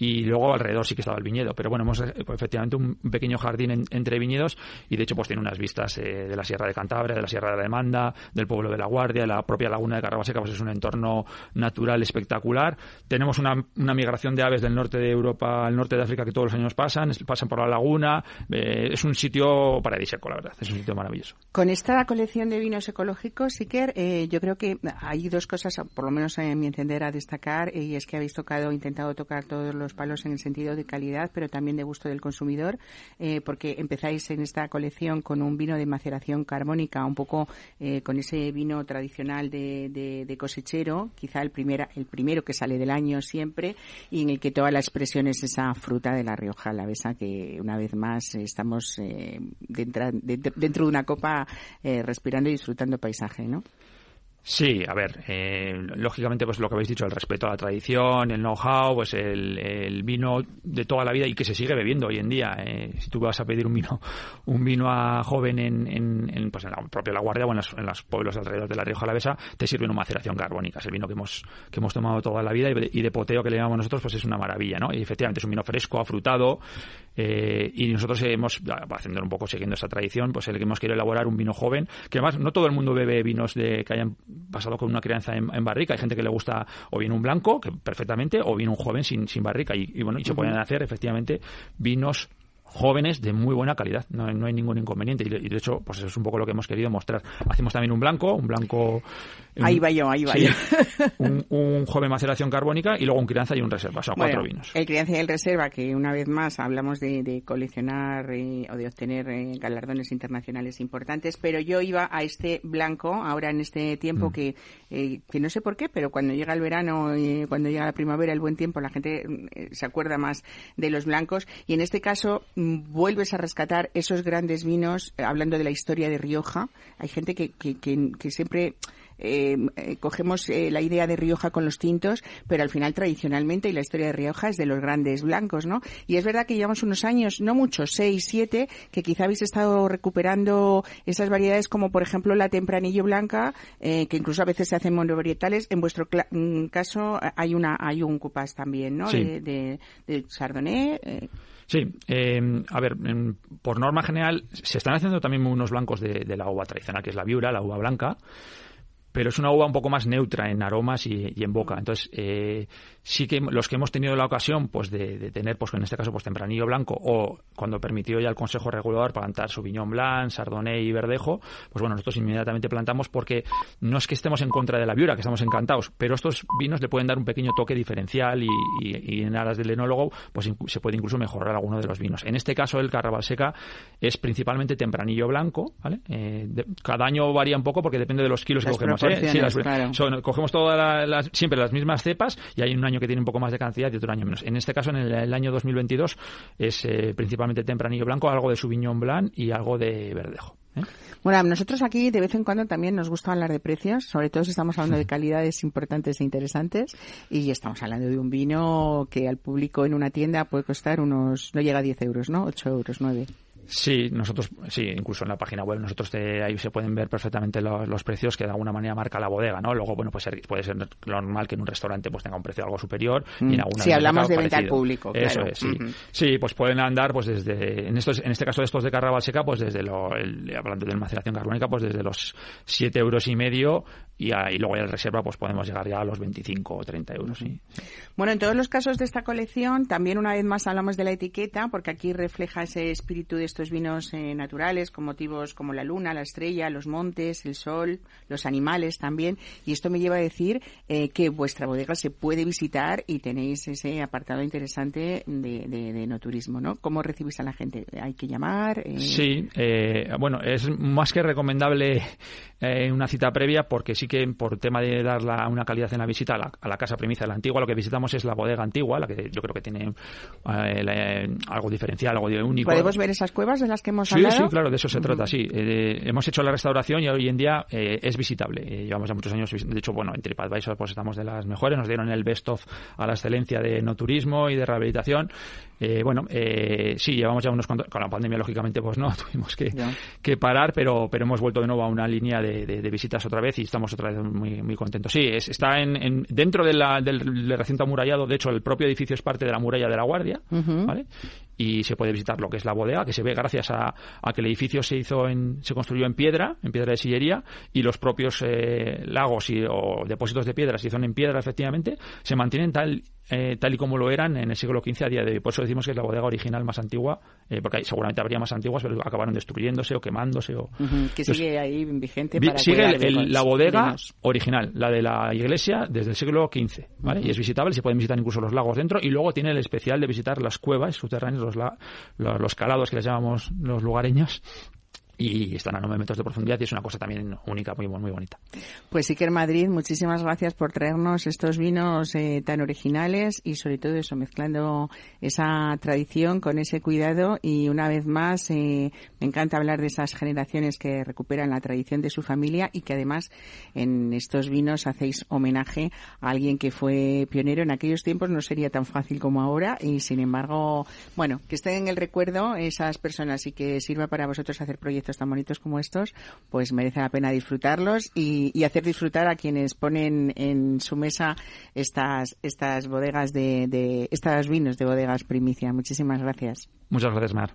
y luego alrededor sí que estaba el viñedo. Pero bueno, hemos pues, efectivamente un pequeño jardín entre viñedos y de hecho pues tiene unas vistas eh, de la Sierra de Cantabria, de la Sierra de la Demanda, del pueblo de la Guardia, la propia laguna de Carrabaseca, pues es un entorno natural espectacular. Tenemos una, una, migración de aves del norte de Europa al norte de África que todos los años pasan, pasan por la laguna. Eh, es un sitio paradisíaco, la verdad, es un sitio maravilloso. Con esta colección de vinos ecológicos, Iker, eh, yo creo que hay dos cosas, por lo menos en mi entender, a destacar, y es que habéis tocado, intentado tocar todos los palos en el sentido de calidad, pero también de gusto del consumidor, eh, porque empezáis en esta colección con un vino de maceración carbónica, un poco eh, con ese vino tradicional de, de, cosechero, quizá el, primera, el primero que sale del año siempre, y en el que toda la expresión es esa fruta de la Rioja Alavesa, que una vez más estamos eh, dentro, dentro de una copa respirando y disfrutando paisaje, ¿no? Sí, a ver, eh, lógicamente pues lo que habéis dicho, el respeto a la tradición, el know-how, pues el, vino de toda la vida y que se sigue bebiendo hoy en día. Eh, si tú vas a pedir un vino un vino a joven en, en, pues en la propia La Guardia o en los, en los pueblos alrededor de la Rioja Alavesa, te sirve una maceración carbónica. Es el vino que hemos, que hemos tomado toda la vida y de, poteo que le llamamos nosotros, pues es una maravilla, ¿no? Y efectivamente es un vino fresco, afrutado, eh, y nosotros hemos, haciendo un poco siguiendo esa tradición, pues el que hemos querido elaborar un vino joven, que además no todo el mundo bebe vinos de que hayan pasado con una crianza en, barrica. Hay gente que le gusta o bien un blanco, que perfectamente, o bien un joven sin, sin barrica. Y, bueno, y se pueden hacer efectivamente vinos jóvenes de muy buena calidad. No, hay ningún inconveniente. Y de, hecho, pues eso es un poco lo que hemos querido mostrar. Hacemos también un blanco, un blanco. Ahí va yo, ahí va yo. un, joven maceración carbónica y luego un crianza y un reserva, o sea, cuatro vinos. El crianza y el reserva, que una vez más hablamos de, coleccionar eh, o de obtener eh, galardones internacionales importantes, pero yo iba a este blanco ahora en este tiempo mm. que, eh, que no sé por qué, pero cuando llega el verano y cuando llega la primavera, el buen tiempo, la gente se acuerda más de los blancos y en este caso vuelves a rescatar esos grandes vinos, eh, hablando de la historia de Rioja. Hay gente que, que, que, siempre eh, eh, cogemos la idea de Rioja con los tintos, pero al final tradicionalmente y la historia de Rioja es de los grandes blancos, ¿no? Y es verdad que llevamos unos años, no muchos, seis, siete, que quizá habéis estado recuperando esas variedades como por ejemplo la tempranillo blanca, que incluso a veces se hacen monovarietales. En vuestro mm, caso hay una hay un cupás también, ¿no? De, de, de, Chardonnay. Sí, eh, a ver, por norma general se están haciendo también unos blancos de, de, la uva tradicional, que es la viura, la uva blanca, pero es una uva un poco más neutra en aromas y, y en boca. Entonces, eh, sí que los que hemos tenido la ocasión pues de, tener pues en este caso pues tempranillo blanco o cuando permitió ya el Consejo Regulador plantar Sauvignon Blanc, Chardonnay y Verdejo, pues bueno, nosotros inmediatamente plantamos porque no es que estemos en contra de la viura, que estamos encantados, pero estos vinos le pueden dar un pequeño toque diferencial y, en aras del enólogo pues se puede incluso mejorar alguno de los vinos. En este caso el Carraval Seca es principalmente tempranillo blanco, ¿vale? Eh, cada año varía un poco porque depende de los kilos que cogemos. ¿Eh? cogemos todas las, siempre las mismas cepas y hay un año que tiene un poco más de cantidad y otro año menos. En este caso, en el, año 2022, es eh, principalmente tempranillo blanco, algo de Sauvignon Blanc y algo de verdejo. ¿eh? Bueno, nosotros aquí de vez en cuando también nos gusta hablar de precios, sobre todo si estamos hablando de calidades importantes e interesantes y estamos hablando de un vino que al público en una tienda puede costar unos, no llega a 10 euros, ¿no? 8 euros, 9. Sí, nosotros, sí, incluso en la página web nosotros ahí se pueden ver perfectamente los, precios que de alguna manera marca la bodega, ¿no? Luego, bueno, pues puede ser normal que en un restaurante pues tenga un precio algo superior y en mm. alguna Si hablamos de venta al público, Eso es, sí. Sí, pues pueden andar pues desde, en estos, en este caso de estos de Carraval Seca, pues desde lo, el, hablando de maceración carbónica, pues desde los 7 euros y medio y, ahí luego ya en reserva pues podemos llegar ya a los 25 o 30 euros, sí. Bueno, en todos los casos de esta colección, también una vez más hablamos de la etiqueta, porque aquí refleja ese espíritu de estos vinos eh, naturales, con motivos como la luna, la estrella, los montes, el sol, los animales también. Y esto me lleva a decir eh, que vuestra bodega se puede visitar y tenéis ese apartado interesante de, de, no turismo, ¿no? ¿Cómo recibís a la gente? ¿Hay que llamar? Eh... Sí, eh, bueno, es más que recomendable una cita previa porque sí que por tema de dar una calidad en la visita a la, a la casa primicia de la antigua, lo que visitamos es la bodega antigua, la que yo creo que tiene eh, algo diferencial, algo único. ¿Podemos ver esas cuevas de las que hemos sí, hablado? Sí, claro, de eso se trata, sí. Eh, hemos hecho la restauración y hoy en día eh, es visitable. llevamos ya muchos años, de hecho, bueno, en TripAdvisor pues estamos de las mejores, nos dieron el best of a la excelencia de no turismo y de rehabilitación. Bueno, sí, llevamos ya unos con la pandemia lógicamente pues no, tuvimos que, que parar, pero pero hemos vuelto de nuevo a una línea de, visitas otra vez y estamos otra vez muy muy contentos. Sí, está en, dentro de la, del, del recinto de hecho el propio edificio es parte de la muralla de la Guardia, ¿vale? Y se puede visitar lo que es la bodega, que se ve gracias a, que el edificio se hizo en, se construyó en piedra, en piedra de sillería, y los propios eh, lagos y, o depósitos de piedra se hicieron en piedra, efectivamente, se mantienen tal eh, tal y como lo eran en el siglo XV a día de hoy. Por eso decimos que es la bodega original más antigua, eh, porque seguramente habría más antiguas, pero acabaron destruyéndose o quemándose. O... Que sigue ahí vigente. sigue la bodega original, la de la iglesia, desde el siglo XV, ¿vale? Y es visitable, se pueden visitar incluso los lagos dentro, y luego tiene el especial de visitar las cuevas subterráneas, los, los, los calados que les llamamos los lugareños, y están a 9 metros de profundidad y es una cosa también única, muy, muy bonita. Pues Iker Madrid, muchísimas gracias por traernos estos vinos eh, tan originales y sobre todo eso, mezclando esa tradición con ese cuidado y una vez más eh, me encanta hablar de esas generaciones que recuperan la tradición de su familia y que además en estos vinos hacéis homenaje a alguien que fue pionero en aquellos tiempos, no sería tan fácil como ahora y sin embargo, bueno, que estén en el recuerdo esas personas y que sirva para vosotros hacer proyectos tan bonitos como estos, pues merece la pena disfrutarlos y, hacer disfrutar a quienes ponen en su mesa estas, estas bodegas de, de estos vinos de bodegas primicia. Muchísimas gracias. Muchas gracias, Mar.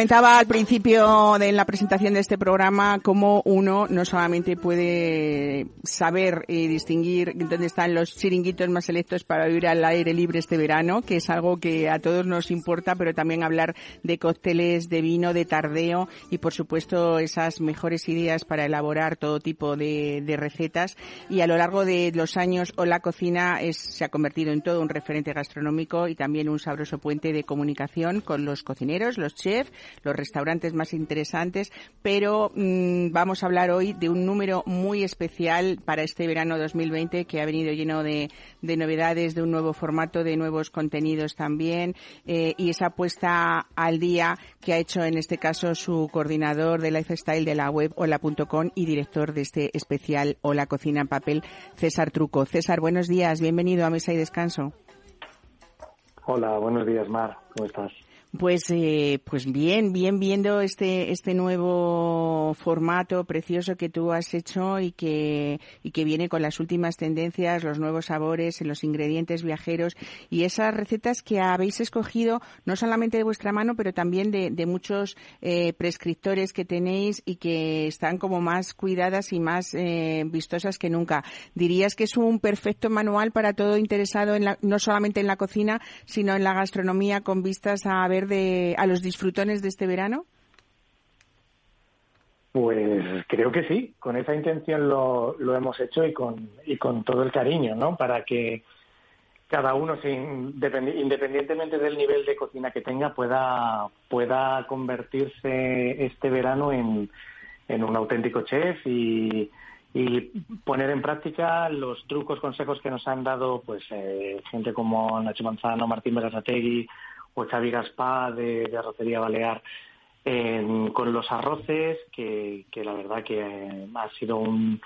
Comentaba al principio de la presentación de este programa cómo uno no solamente puede saber y distinguir dónde están los chiringuitos más selectos para vivir al aire libre este verano, que es algo que a todos nos importa, pero también hablar de cócteles, de vino, de tardeo y por supuesto esas mejores ideas para elaborar todo tipo de, recetas. Y a lo largo de los años Hola Cocina se ha convertido en todo un referente gastronómico y también un sabroso puente de comunicación con los cocineros, los chefs, los restaurantes más interesantes, pero mm, vamos a hablar hoy de un número muy especial para este verano 2020 que ha venido lleno de, novedades, de un nuevo formato, de nuevos contenidos también eh, y esa puesta al día que ha hecho en este caso su coordinador de lifestyle de la web hola.com y director de este especial Hola Cocina en Papel, César Truco. César, buenos días, bienvenido a Mesa y Descanso. Hola, buenos días, Mar, ¿cómo estás? Pues, eh, pues bien, bien viendo este, este nuevo formato precioso que tú has hecho y que, y que viene con las últimas tendencias, los nuevos sabores, los ingredientes viajeros y esas recetas que habéis escogido no solamente de vuestra mano, pero también de, de muchos eh, prescriptores que tenéis y que están como más cuidadas y más eh, vistosas que nunca. ¿Dirías que es un perfecto manual para todo interesado en la, no solamente en la cocina, sino en la gastronomía con vistas a ver de, a los disfrutones de este verano? Pues creo que sí, con esa intención lo, lo hemos hecho y con, y con todo el cariño, ¿no? Para que cada uno, independientemente del nivel de cocina que tenga, pueda, pueda convertirse este verano en, un auténtico chef y, poner en práctica los trucos, consejos que nos han dado pues eh, gente como Nacho Manzano, Martín Berasategui o Xavi Gaspar de, de Arrocería Balear con los arroces, que, la verdad que eh, ha sido un,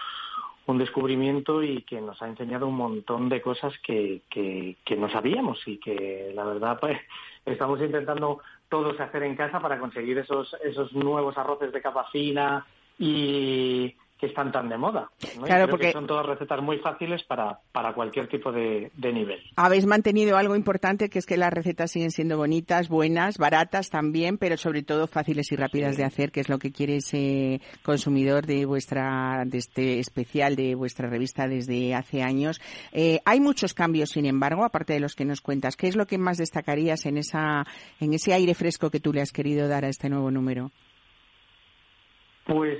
un descubrimiento y que nos ha enseñado un montón de cosas que, que, que, no sabíamos y que la verdad pues estamos intentando todos hacer en casa para conseguir esos, esos nuevos arroces de capa fina y, que están tan de moda. Claro, porque son todas recetas muy fáciles para, para cualquier tipo de, nivel. Habéis mantenido algo importante que es que las recetas siguen siendo bonitas, buenas, baratas también, pero sobre todo fáciles y rápidas de hacer, que es lo que quiere ese consumidor de vuestra, de este especial de vuestra revista desde hace años. Eh, hay muchos cambios, sin embargo, aparte de los que nos cuentas. ¿Qué es lo que más destacarías en esa, en ese aire fresco que tú le has querido dar a este nuevo número? Pues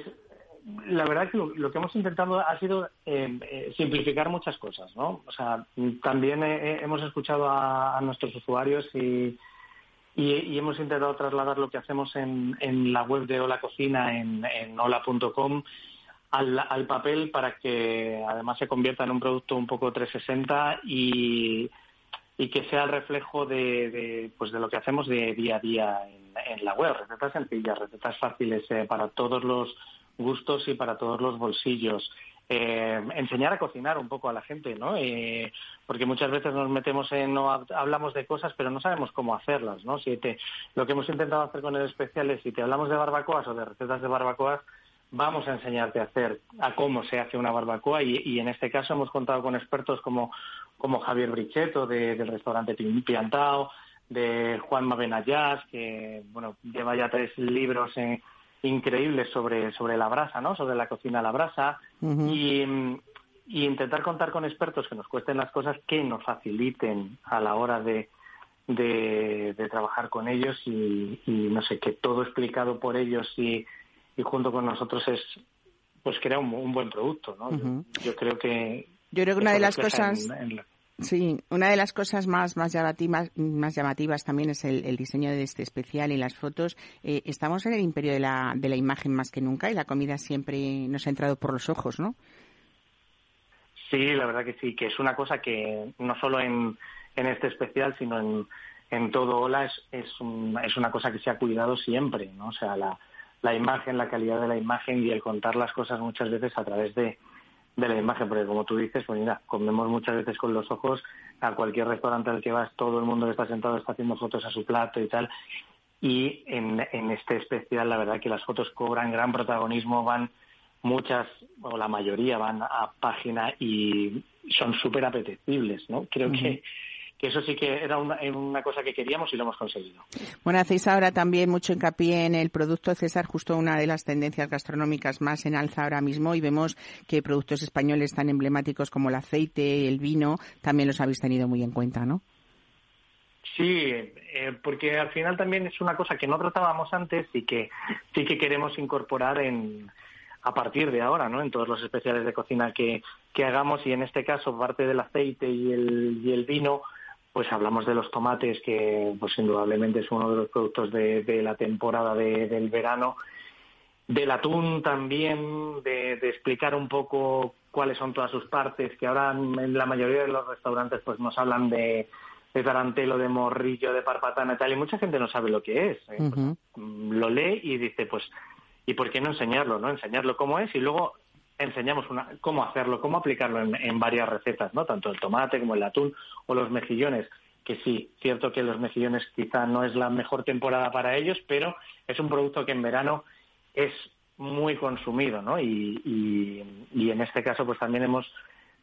la verdad que lo, que hemos intentado ha sido eh, eh, simplificar muchas cosas, ¿no? O sea, también eh, hemos escuchado a, nuestros usuarios y, y, hemos intentado trasladar lo que hacemos en, en la web de Hola Cocina, en, en hola.com, al, al, papel para que además se convierta en un producto un poco 360 y, y que sea el reflejo de, de, pues de lo que hacemos de día a día en, en la web. Recetas sencillas, recetas fáciles para todos los gustos y para todos los bolsillos. Eh, enseñar a cocinar un poco a la gente, ¿no? Eh, porque muchas veces nos metemos en, no hablamos de cosas, pero no sabemos cómo hacerlas, ¿no? Si te, lo que hemos intentado hacer con el especial es, si te hablamos de barbacoas o de recetas de barbacoas, vamos a enseñarte a hacer, a cómo se hace una barbacoa y, en este caso hemos contado con expertos como, como Javier Brichetto del restaurante Piantao, de Juan Mabenayas, que, bueno, lleva ya tres libros en increíbles sobre, sobre la brasa, ¿no? Sobre la cocina a la brasa y, intentar contar con expertos que nos cuesten las cosas que nos faciliten a la hora de, de, trabajar con ellos y, no sé, que todo explicado por ellos y, y junto con nosotros es pues crea un, un buen producto, ¿no? yo, creo que yo creo que una de las cosas Sí, una de las cosas más, más, llamativas, más llamativas también es el, diseño de este especial y las fotos. Eh, estamos en el imperio de la, de la imagen más que nunca y la comida siempre nos ha entrado por los ojos, ¿no? Sí, la verdad que sí, que es una cosa que no solo en, en este especial, sino en, en todo Hola es, es, es una cosa que se ha cuidado siempre, ¿no? O sea, la, la imagen, la calidad de la imagen y el contar las cosas muchas veces a través de, de la imagen, porque como tú dices, pues mira, comemos muchas veces con los ojos, a cualquier restaurante al que vas, todo el mundo que está sentado está haciendo fotos a su plato y tal, y en, en este especial la verdad que las fotos cobran gran protagonismo, van muchas o la mayoría van a página y son súper apetecibles, ¿no? Creo que que eso sí que era una, una, cosa que queríamos y lo hemos conseguido. Bueno, hacéis ahora también mucho hincapié en el producto César, justo una de las tendencias gastronómicas más en alza ahora mismo y vemos que productos españoles tan emblemáticos como el aceite, el vino, también los habéis tenido muy en cuenta, ¿no? Sí, eh, porque al final también es una cosa que no tratábamos antes y que sí que queremos incorporar en, a partir de ahora, ¿no? En todos los especiales de cocina que, que hagamos y en este caso parte del aceite y el, y el vino, pues hablamos de los tomates, que pues indudablemente es uno de los productos de, la temporada del verano, del atún también, de, explicar un poco cuáles son todas sus partes, que ahora en la mayoría de los restaurantes pues nos hablan de, de tarantelo, de morrillo, de parpatana y tal, y mucha gente no sabe lo que es. ¿eh? Pues, lo lee y dice, pues, ¿y por qué no enseñarlo? no Enseñarlo cómo es y luego enseñamos una, cómo hacerlo, cómo aplicarlo en, varias recetas, ¿no? Tanto el tomate como el atún o los mejillones, que sí, cierto que los mejillones quizá no es la mejor temporada para ellos, pero es un producto que en verano es muy consumido, ¿no? Y, y, en este caso, pues también hemos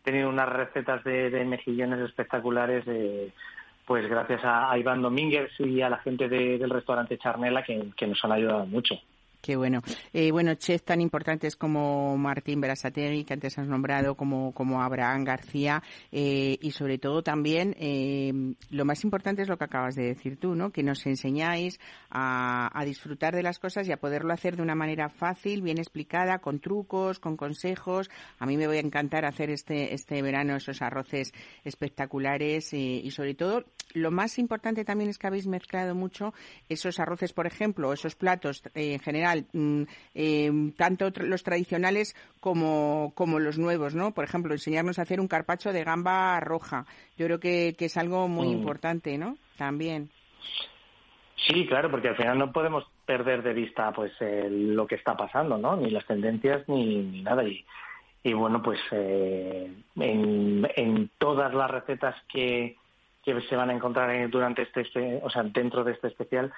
tenido unas recetas de, mejillones espectaculares, pues gracias a, Iván Domínguez y a la gente del restaurante Charnela que nos han ayudado mucho. Qué bueno. Eh, bueno, chefs tan importantes como Martín Berasategui, que antes has nombrado, como, como Abraham García, eh, y sobre todo también, eh, lo más importante es lo que acabas de decir tú, ¿no? Que nos enseñáis a, disfrutar de las cosas y a poderlo hacer de una manera fácil, bien explicada, con trucos, con consejos. A mí me voy a encantar hacer este, este verano esos arroces espectaculares y sobre todo, lo más importante también es que habéis mezclado mucho esos arroces, por ejemplo, esos platos en general Mm, eh, tanto los tradicionales como, como los nuevos, ¿no? Por ejemplo, enseñarnos a hacer un carpacho de gamba roja. Yo creo que, es algo muy mm. importante, ¿no? También. Sí, claro, porque al final no podemos perder de vista pues lo que está pasando, ¿no? Ni las tendencias ni, nada. Y, y bueno, pues eh, en, en todas las recetas que, que se van a encontrar durante este, este, o sea, dentro de este especial,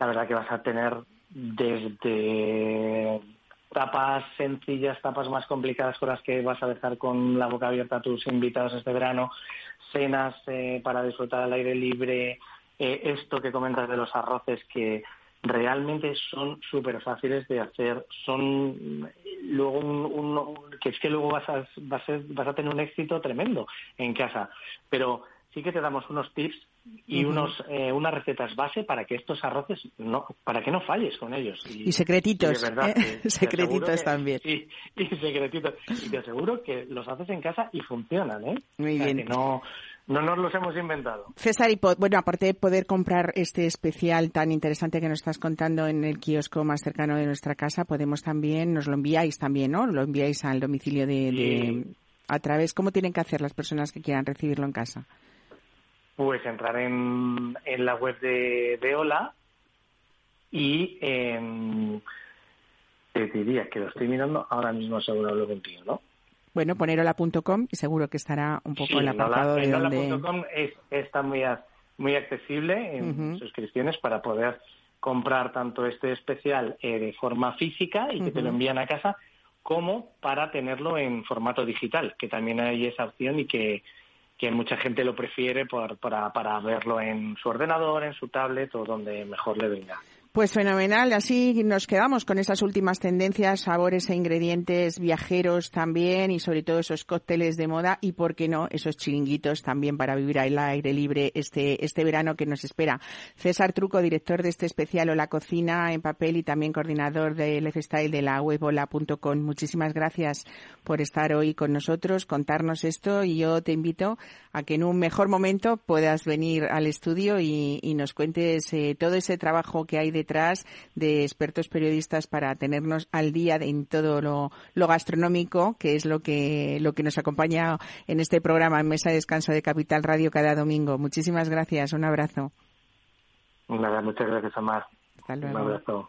la verdad que vas a tener desde tapas sencillas, tapas más complicadas con las que vas a dejar con la boca abierta a tus invitados este verano, cenas eh, para disfrutar al aire libre, eh, esto que comentas de los arroces que realmente son súper fáciles de hacer, son luego un, que es que luego vas a, vas a, vas a tener un éxito tremendo en casa, pero sí que te damos unos tips y unos eh, unas recetas base para que estos arroces no para que no falles con ellos. Y, secretitos ¿eh? secretitos también. y secretitos. Y te aseguro que los haces en casa y funcionan eh muy bien. que no no nos los hemos inventado. César, y bueno, aparte de poder comprar este especial tan interesante que nos estás contando en el kiosco más cercano de nuestra casa, podemos también, nos lo enviáis también, ¿no? Lo enviáis al domicilio de, de a través, ¿cómo tienen que hacer las personas que quieran recibirlo en casa? Pues entrar en, en la web de, de Ola y te diría que lo estoy mirando ahora mismo seguro hablo contigo, ¿no? Bueno, poner hola.com y seguro que estará un poco en el apartado de donde... Hola.com está muy, muy accesible en suscripciones para poder comprar tanto este especial eh, de forma física y que te lo envían a casa como para tenerlo en formato digital, que también hay esa opción y que que mucha gente lo prefiere para, para verlo en su ordenador, en su tablet o donde mejor le venga. Pues fenomenal, así nos quedamos con esas últimas tendencias, sabores e ingredientes viajeros también y sobre todo esos cócteles de moda y, por qué no, esos chiringuitos también para vivir al aire libre este, este verano que nos espera. César Truco, director de este especial o la cocina en papel y también coordinador del F-Style de la web hola.com. Muchísimas gracias por estar hoy con nosotros, contarnos esto y yo te invito a que en un mejor momento puedas venir al estudio y, nos cuentes eh, todo ese trabajo que hay de detrás de expertos periodistas para tenernos al día en todo lo, gastronómico, que es lo que, lo que nos acompaña en este programa en Mesa de Descanso de Capital Radio cada domingo. Muchísimas gracias. Un abrazo. Nada, muchas gracias, Amar. Hasta luego. Un abrazo.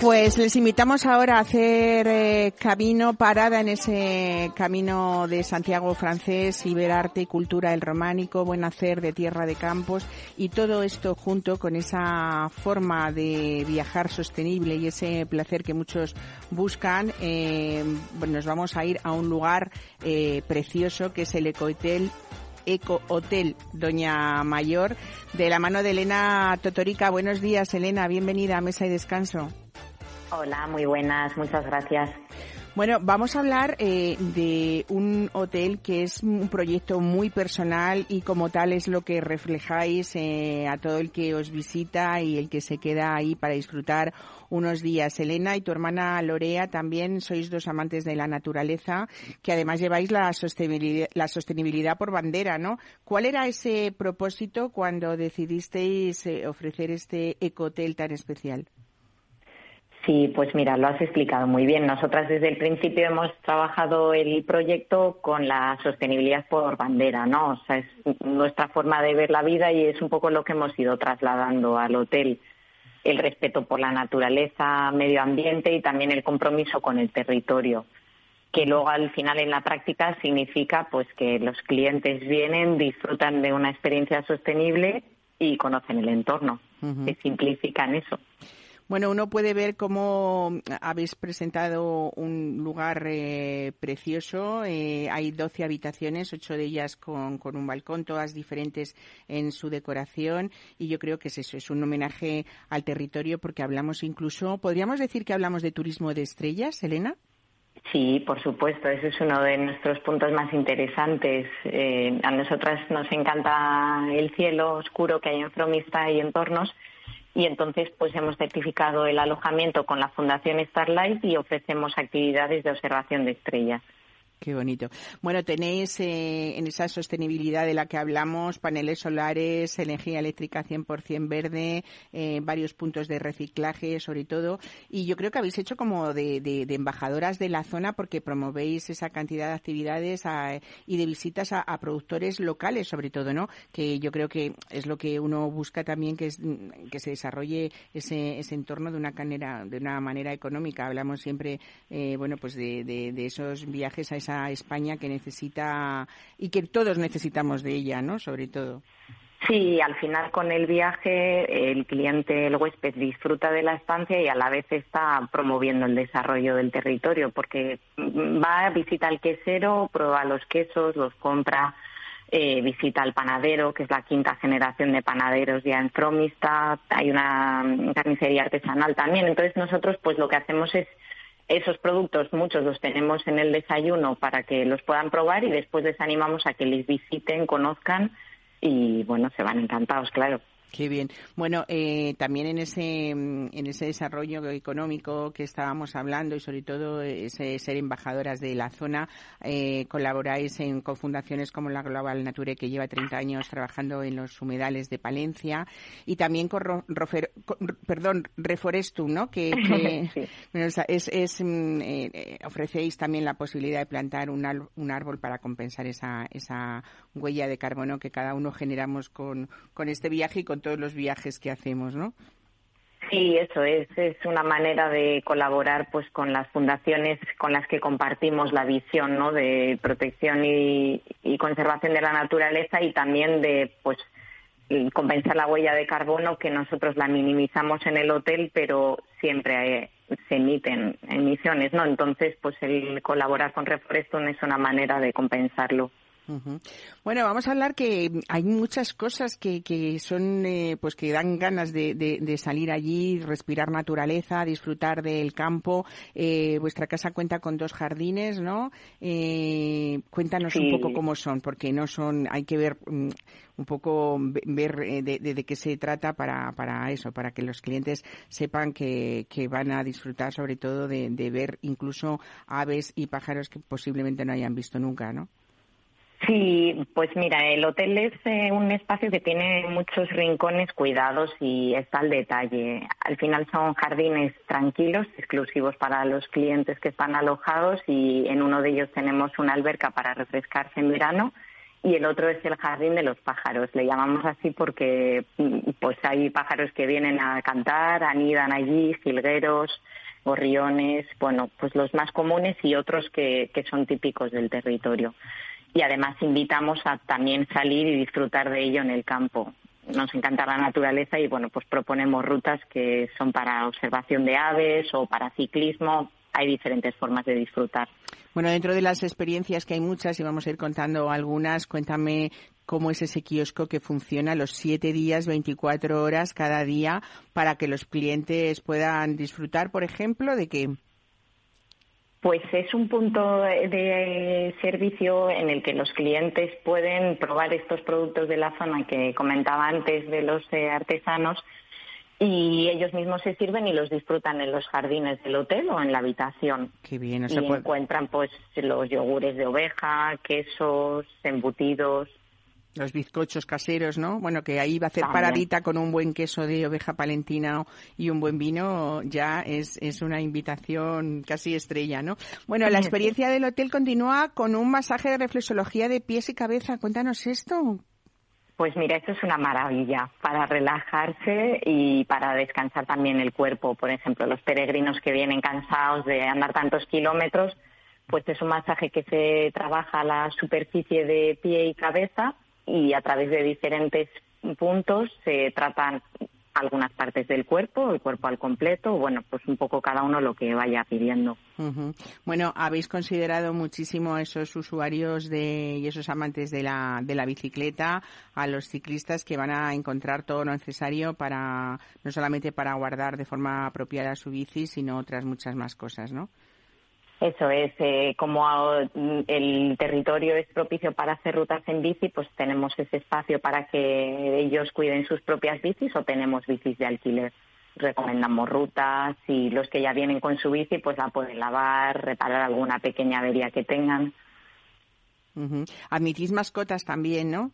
Pues les invitamos ahora a hacer eh, camino, parada en ese camino de Santiago francés y ver arte y cultura el románico, buen hacer de tierra de campos y todo esto junto con esa forma de viajar sostenible y ese placer que muchos buscan. Eh, nos vamos a ir a un lugar eh, precioso que es el Ecohotel Eco Hotel Doña Mayor, de la mano de Elena Totorica. Buenos días, Elena. Bienvenida a Mesa y Descanso. Hola, muy buenas, muchas gracias. Bueno, vamos a hablar eh, de un hotel que es un proyecto muy personal y como tal es lo que reflejáis eh, a todo el que os visita y el que se queda ahí para disfrutar unos días. Elena y tu hermana Lorea también sois dos amantes de la naturaleza que además lleváis la sostenibilidad, la sostenibilidad por bandera, ¿no? ¿Cuál era ese propósito cuando decidisteis eh, ofrecer este ecotel tan especial? Sí, pues mira, lo has explicado muy bien. Nosotras desde el principio hemos trabajado el proyecto con la sostenibilidad por bandera, ¿no? O sea, es nuestra forma de ver la vida y es un poco lo que hemos ido trasladando al hotel. El respeto por la naturaleza, medio ambiente y también el compromiso con el territorio que luego al final en la práctica significa pues que los clientes vienen, disfrutan de una experiencia sostenible y conocen el entorno. Se simplifican eso. Bueno, uno puede ver cómo habéis presentado un lugar eh, precioso. Eh, hay 12 habitaciones, ocho de ellas con, con, un balcón, todas diferentes en su decoración. Y yo creo que es eso, es un homenaje al territorio porque hablamos incluso, ¿podríamos decir que hablamos de turismo de estrellas, Elena? Sí, por supuesto, ese es uno de nuestros puntos más interesantes. Eh, a nosotras nos encanta el cielo oscuro que hay en Fromista y entornos y entonces pues hemos certificado el alojamiento con la Fundación Starlight y ofrecemos actividades de observación de estrellas. Qué bonito. Bueno, tenéis eh, en esa sostenibilidad de la que hablamos paneles solares, energía eléctrica 100% verde, eh, varios puntos de reciclaje sobre todo. Y yo creo que habéis hecho como de, embajadoras de la zona porque promovéis esa cantidad de actividades y de visitas a, productores locales sobre todo, ¿no? Que yo creo que es lo que uno busca también que, es, que se desarrolle ese, ese entorno de una, manera, de una manera económica. Hablamos siempre, eh, bueno, pues de, de esos viajes a esa España que necesita y que todos necesitamos de ella, ¿no? Sobre todo. Sí, al final con el viaje el cliente, el huésped disfruta de la estancia y a la vez está promoviendo el desarrollo del territorio porque va a visitar al quesero, prueba los quesos, los compra, eh, visita al panadero, que es la quinta generación de panaderos ya en Fromista, hay una carnicería artesanal también. Entonces nosotros pues lo que hacemos es esos productos muchos los tenemos en el desayuno para que los puedan probar y después les animamos a que les visiten, conozcan y bueno, se van encantados, claro. Qué bien. Bueno, eh, también en ese, en ese desarrollo económico que estábamos hablando y sobre todo ese ser embajadoras de la zona, eh, colaboráis en, con fundaciones como la Global Nature que lleva 30 años trabajando en los humedales de Palencia y también con, perdón, Reforestum, ¿no? Que, es, es mm, eh, ofrecéis también la posibilidad de plantar un, un árbol para compensar esa, esa huella de carbono que cada uno generamos con, con este viaje y con todos los viajes que hacemos, ¿no? Sí, eso es. Es una manera de colaborar pues con las fundaciones con las que compartimos la visión ¿no? de protección y, conservación de la naturaleza y también de pues compensar la huella de carbono que nosotros la minimizamos en el hotel, pero siempre eh, se emiten emisiones, ¿no? Entonces, pues el colaborar con Reforeston es una manera de compensarlo. Bueno, vamos a hablar que hay muchas cosas que, que son, eh, pues que dan ganas de, de, salir allí, respirar naturaleza, disfrutar del campo. Eh, vuestra casa cuenta con dos jardines, ¿no? Eh, cuéntanos un poco cómo son, porque no son, hay que ver mm, un poco ver de, de, qué se trata para, para eso, para que los clientes sepan que, que van a disfrutar sobre todo de, de ver incluso aves y pájaros que posiblemente no hayan visto nunca, ¿no? Sí, pues mira, el hotel es eh, un espacio que tiene muchos rincones cuidados y está al detalle. Al final son jardines tranquilos, exclusivos para los clientes que están alojados y en uno de ellos tenemos una alberca para refrescarse en verano y el otro es el jardín de los pájaros. Le llamamos así porque mm, pues hay pájaros que vienen a cantar, anidan allí, jilgueros, gorriones, bueno, pues los más comunes y otros que, que son típicos del territorio y además invitamos a también salir y disfrutar de ello en el campo. Nos encanta la naturaleza y bueno, pues proponemos rutas que son para observación de aves o para ciclismo. Hay diferentes formas de disfrutar. Bueno, dentro de las experiencias que hay muchas y vamos a ir contando algunas, cuéntame cómo es ese kiosco que funciona los siete días, 24 horas cada día para que los clientes puedan disfrutar, por ejemplo, de que pues es un punto de servicio en el que los clientes pueden probar estos productos de la zona que comentaba antes de los eh, artesanos y ellos mismos se sirven y los disfrutan en los jardines del hotel o en la habitación. Qué bien, y encuentran pues los yogures de oveja, quesos, embutidos. Los bizcochos caseros, ¿no? Bueno, que ahí va a hacer paradita con un buen queso de oveja palentina y un buen vino, ya es, es una invitación casi estrella, ¿no? Bueno, la experiencia del hotel continúa con un masaje de reflexología de pies y cabeza. Cuéntanos esto. Pues mira, esto es una maravilla para relajarse y para descansar también el cuerpo. Por ejemplo, los peregrinos que vienen cansados de andar tantos kilómetros, pues es un masaje que se trabaja la superficie de pie y cabeza y a través de diferentes puntos se tratan algunas partes del cuerpo, el cuerpo al completo, bueno, pues un poco cada uno lo que vaya pidiendo. Bueno, habéis considerado muchísimo a esos usuarios de, y esos amantes de la, de la bicicleta, a los ciclistas que van a encontrar todo lo necesario para, no solamente para guardar de forma apropiada su bici, sino otras muchas más cosas, ¿no? Eso es, eh, como el territorio es propicio para hacer rutas en bici, pues tenemos ese espacio para que ellos cuiden sus propias bicis o tenemos bicis de alquiler. Recomendamos rutas y los que ya vienen con su bici, pues la pueden lavar, reparar alguna pequeña avería que tengan. Admitís mascotas también, ¿no?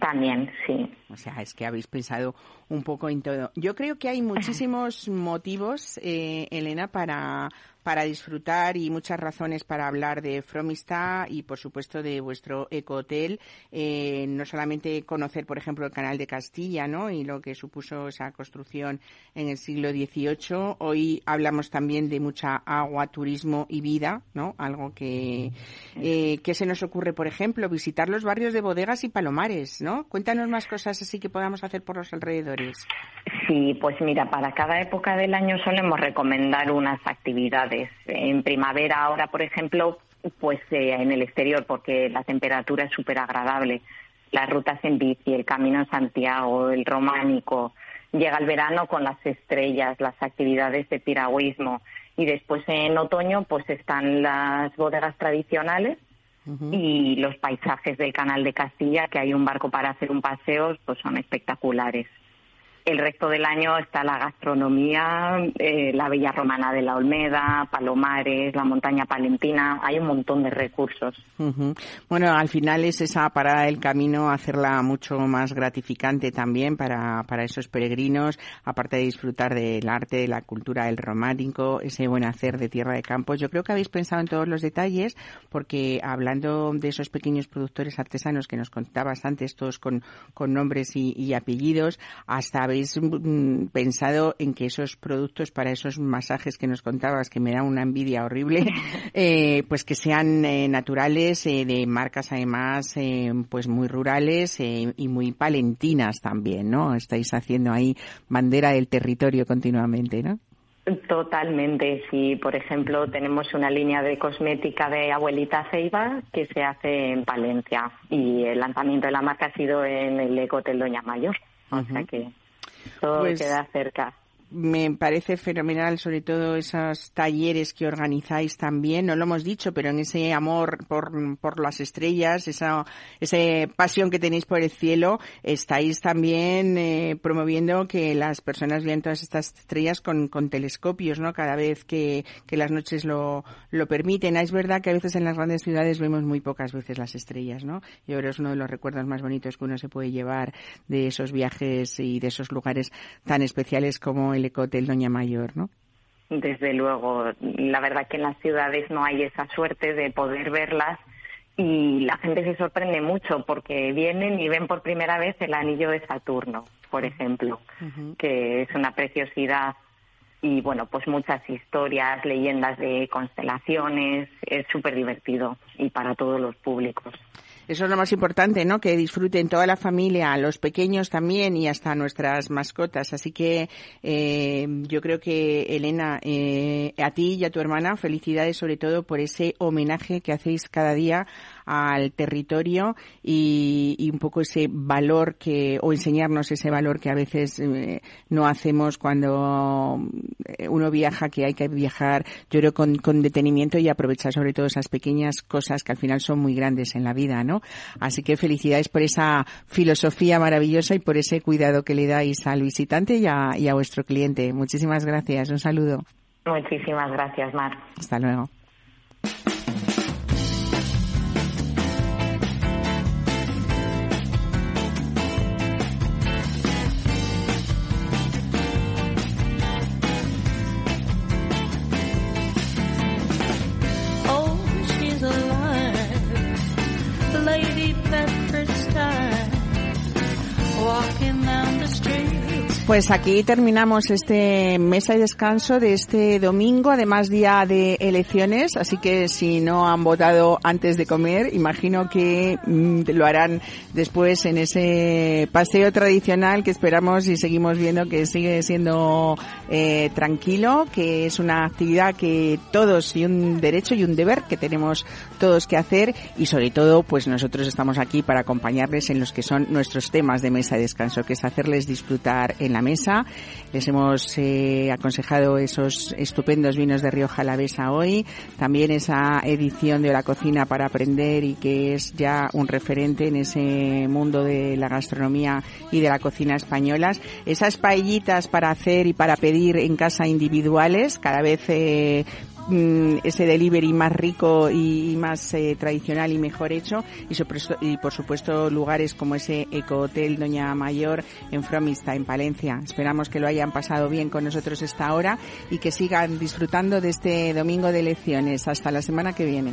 También, sí. O sea, es que habéis pensado un poco en todo. Yo creo que hay muchísimos motivos, eh, Elena, para, para disfrutar y muchas razones para hablar de Fromista y, por supuesto, de vuestro ecohotel. Eh, no solamente conocer, por ejemplo, el canal de Castilla, ¿no? Y lo que supuso esa construcción en el siglo XVIII. Hoy hablamos también de mucha agua, turismo y vida, ¿no? Algo que, eh, que se nos ocurre, por ejemplo, visitar los barrios de bodegas y palomares, ¿no? Cuéntanos más cosas así que podamos hacer por los alrededores. Sí, pues mira, para cada época del año solemos recomendar unas actividades. En primavera ahora, por ejemplo, pues eh, en el exterior, porque la temperatura es súper agradable. Las rutas en bici, el Camino de Santiago, el románico. Llega el verano con las estrellas, las actividades de piragüismo. Y después en otoño, pues están las bodegas tradicionales y los paisajes del Canal de Castilla, que hay un barco para hacer un paseo, pues son espectaculares. El resto del año está la gastronomía, eh, la Villa Romana de la Olmeda, Palomares, la montaña palentina, hay un montón de recursos. Bueno, al final es esa parada del camino hacerla mucho más gratificante también para, para esos peregrinos, aparte de disfrutar del arte, de la cultura, del romántico, ese buen hacer de Tierra de Campos. Yo creo que habéis pensado en todos los detalles porque hablando de esos pequeños productores artesanos que nos contabas antes, todos con, con nombres y, y apellidos, hasta habéis mm, pensado en que esos productos para esos masajes que nos contabas, que me da una envidia horrible, eh, pues que sean eh, naturales, eh, de marcas además pues muy rurales y muy palentinas también, ¿no? Estáis haciendo ahí bandera del territorio continuamente, ¿no? Totalmente, sí. Por ejemplo, tenemos una línea de cosmética de Abuelita Ceiba que se hace en Palencia y el lanzamiento de la marca ha sido en el Ecotel Doña Mayor. O sea que todo pues queda cerca me parece fenomenal, sobre todo esos talleres que organizáis también, no lo hemos dicho, pero en ese amor por, por las estrellas, esa, esa pasión que tenéis por el cielo, estáis también eh, promoviendo que las personas vean todas estas estrellas con, con telescopios, ¿no? Cada vez que, que las noches lo, lo permiten. Es verdad que a veces en las grandes ciudades vemos muy pocas veces las estrellas, ¿no? Yo creo que es uno de los recuerdos más bonitos que uno se puede llevar de esos viajes y de esos lugares tan especiales como el Hotel Doña Mayor, ¿no? Desde luego, la verdad que en las ciudades no hay esa suerte de poder verlas y la gente se sorprende mucho porque vienen y ven por primera vez el anillo de Saturno, por ejemplo, que es una preciosidad y bueno, pues muchas historias, leyendas de constelaciones, es súper divertido y para todos los públicos. Eso es lo más importante, ¿no? Que disfruten toda la familia, los pequeños también y hasta nuestras mascotas. Así que eh, yo creo que, Elena, eh, a ti y a tu hermana, felicidades sobre todo por ese homenaje que hacéis cada día al territorio y, un poco ese valor que, o enseñarnos ese valor que a veces eh, no hacemos cuando eh, uno viaja, que hay que viajar, yo creo, con, con detenimiento y aprovechar sobre todo esas pequeñas cosas que al final son muy grandes en la vida, ¿no? Así que felicidades por esa filosofía maravillosa y por ese cuidado que le dais al visitante y a, y a vuestro cliente. Muchísimas gracias. Un saludo. Muchísimas gracias, Mar. Hasta luego. Pues aquí terminamos este mesa y descanso de este domingo, además día de elecciones, así que si no han votado antes de comer, imagino que mm, lo harán después en ese paseo tradicional que esperamos y seguimos viendo que sigue siendo eh, tranquilo, que es una actividad que todos y un derecho y un deber que tenemos todos que hacer y sobre todo pues nosotros estamos aquí para acompañarles en los que son nuestros temas de mesa y descanso, que es hacerles disfrutar en la mesa. Les hemos eh, aconsejado esos estupendos vinos de Rioja Alavesa hoy, también esa edición de la cocina para aprender y que es ya un referente en ese mundo de la gastronomía y de la cocina españolas. Esas paellitas para hacer y para pedir en casa individuales, cada vez eh, Mm, ese delivery más rico y, más eh, tradicional y mejor hecho y, y por supuesto lugares como ese Eco Hotel Doña Mayor en Fromista, en Palencia. Esperamos que lo hayan pasado bien con nosotros esta hora y que sigan disfrutando de este domingo de elecciones. Hasta la semana que viene.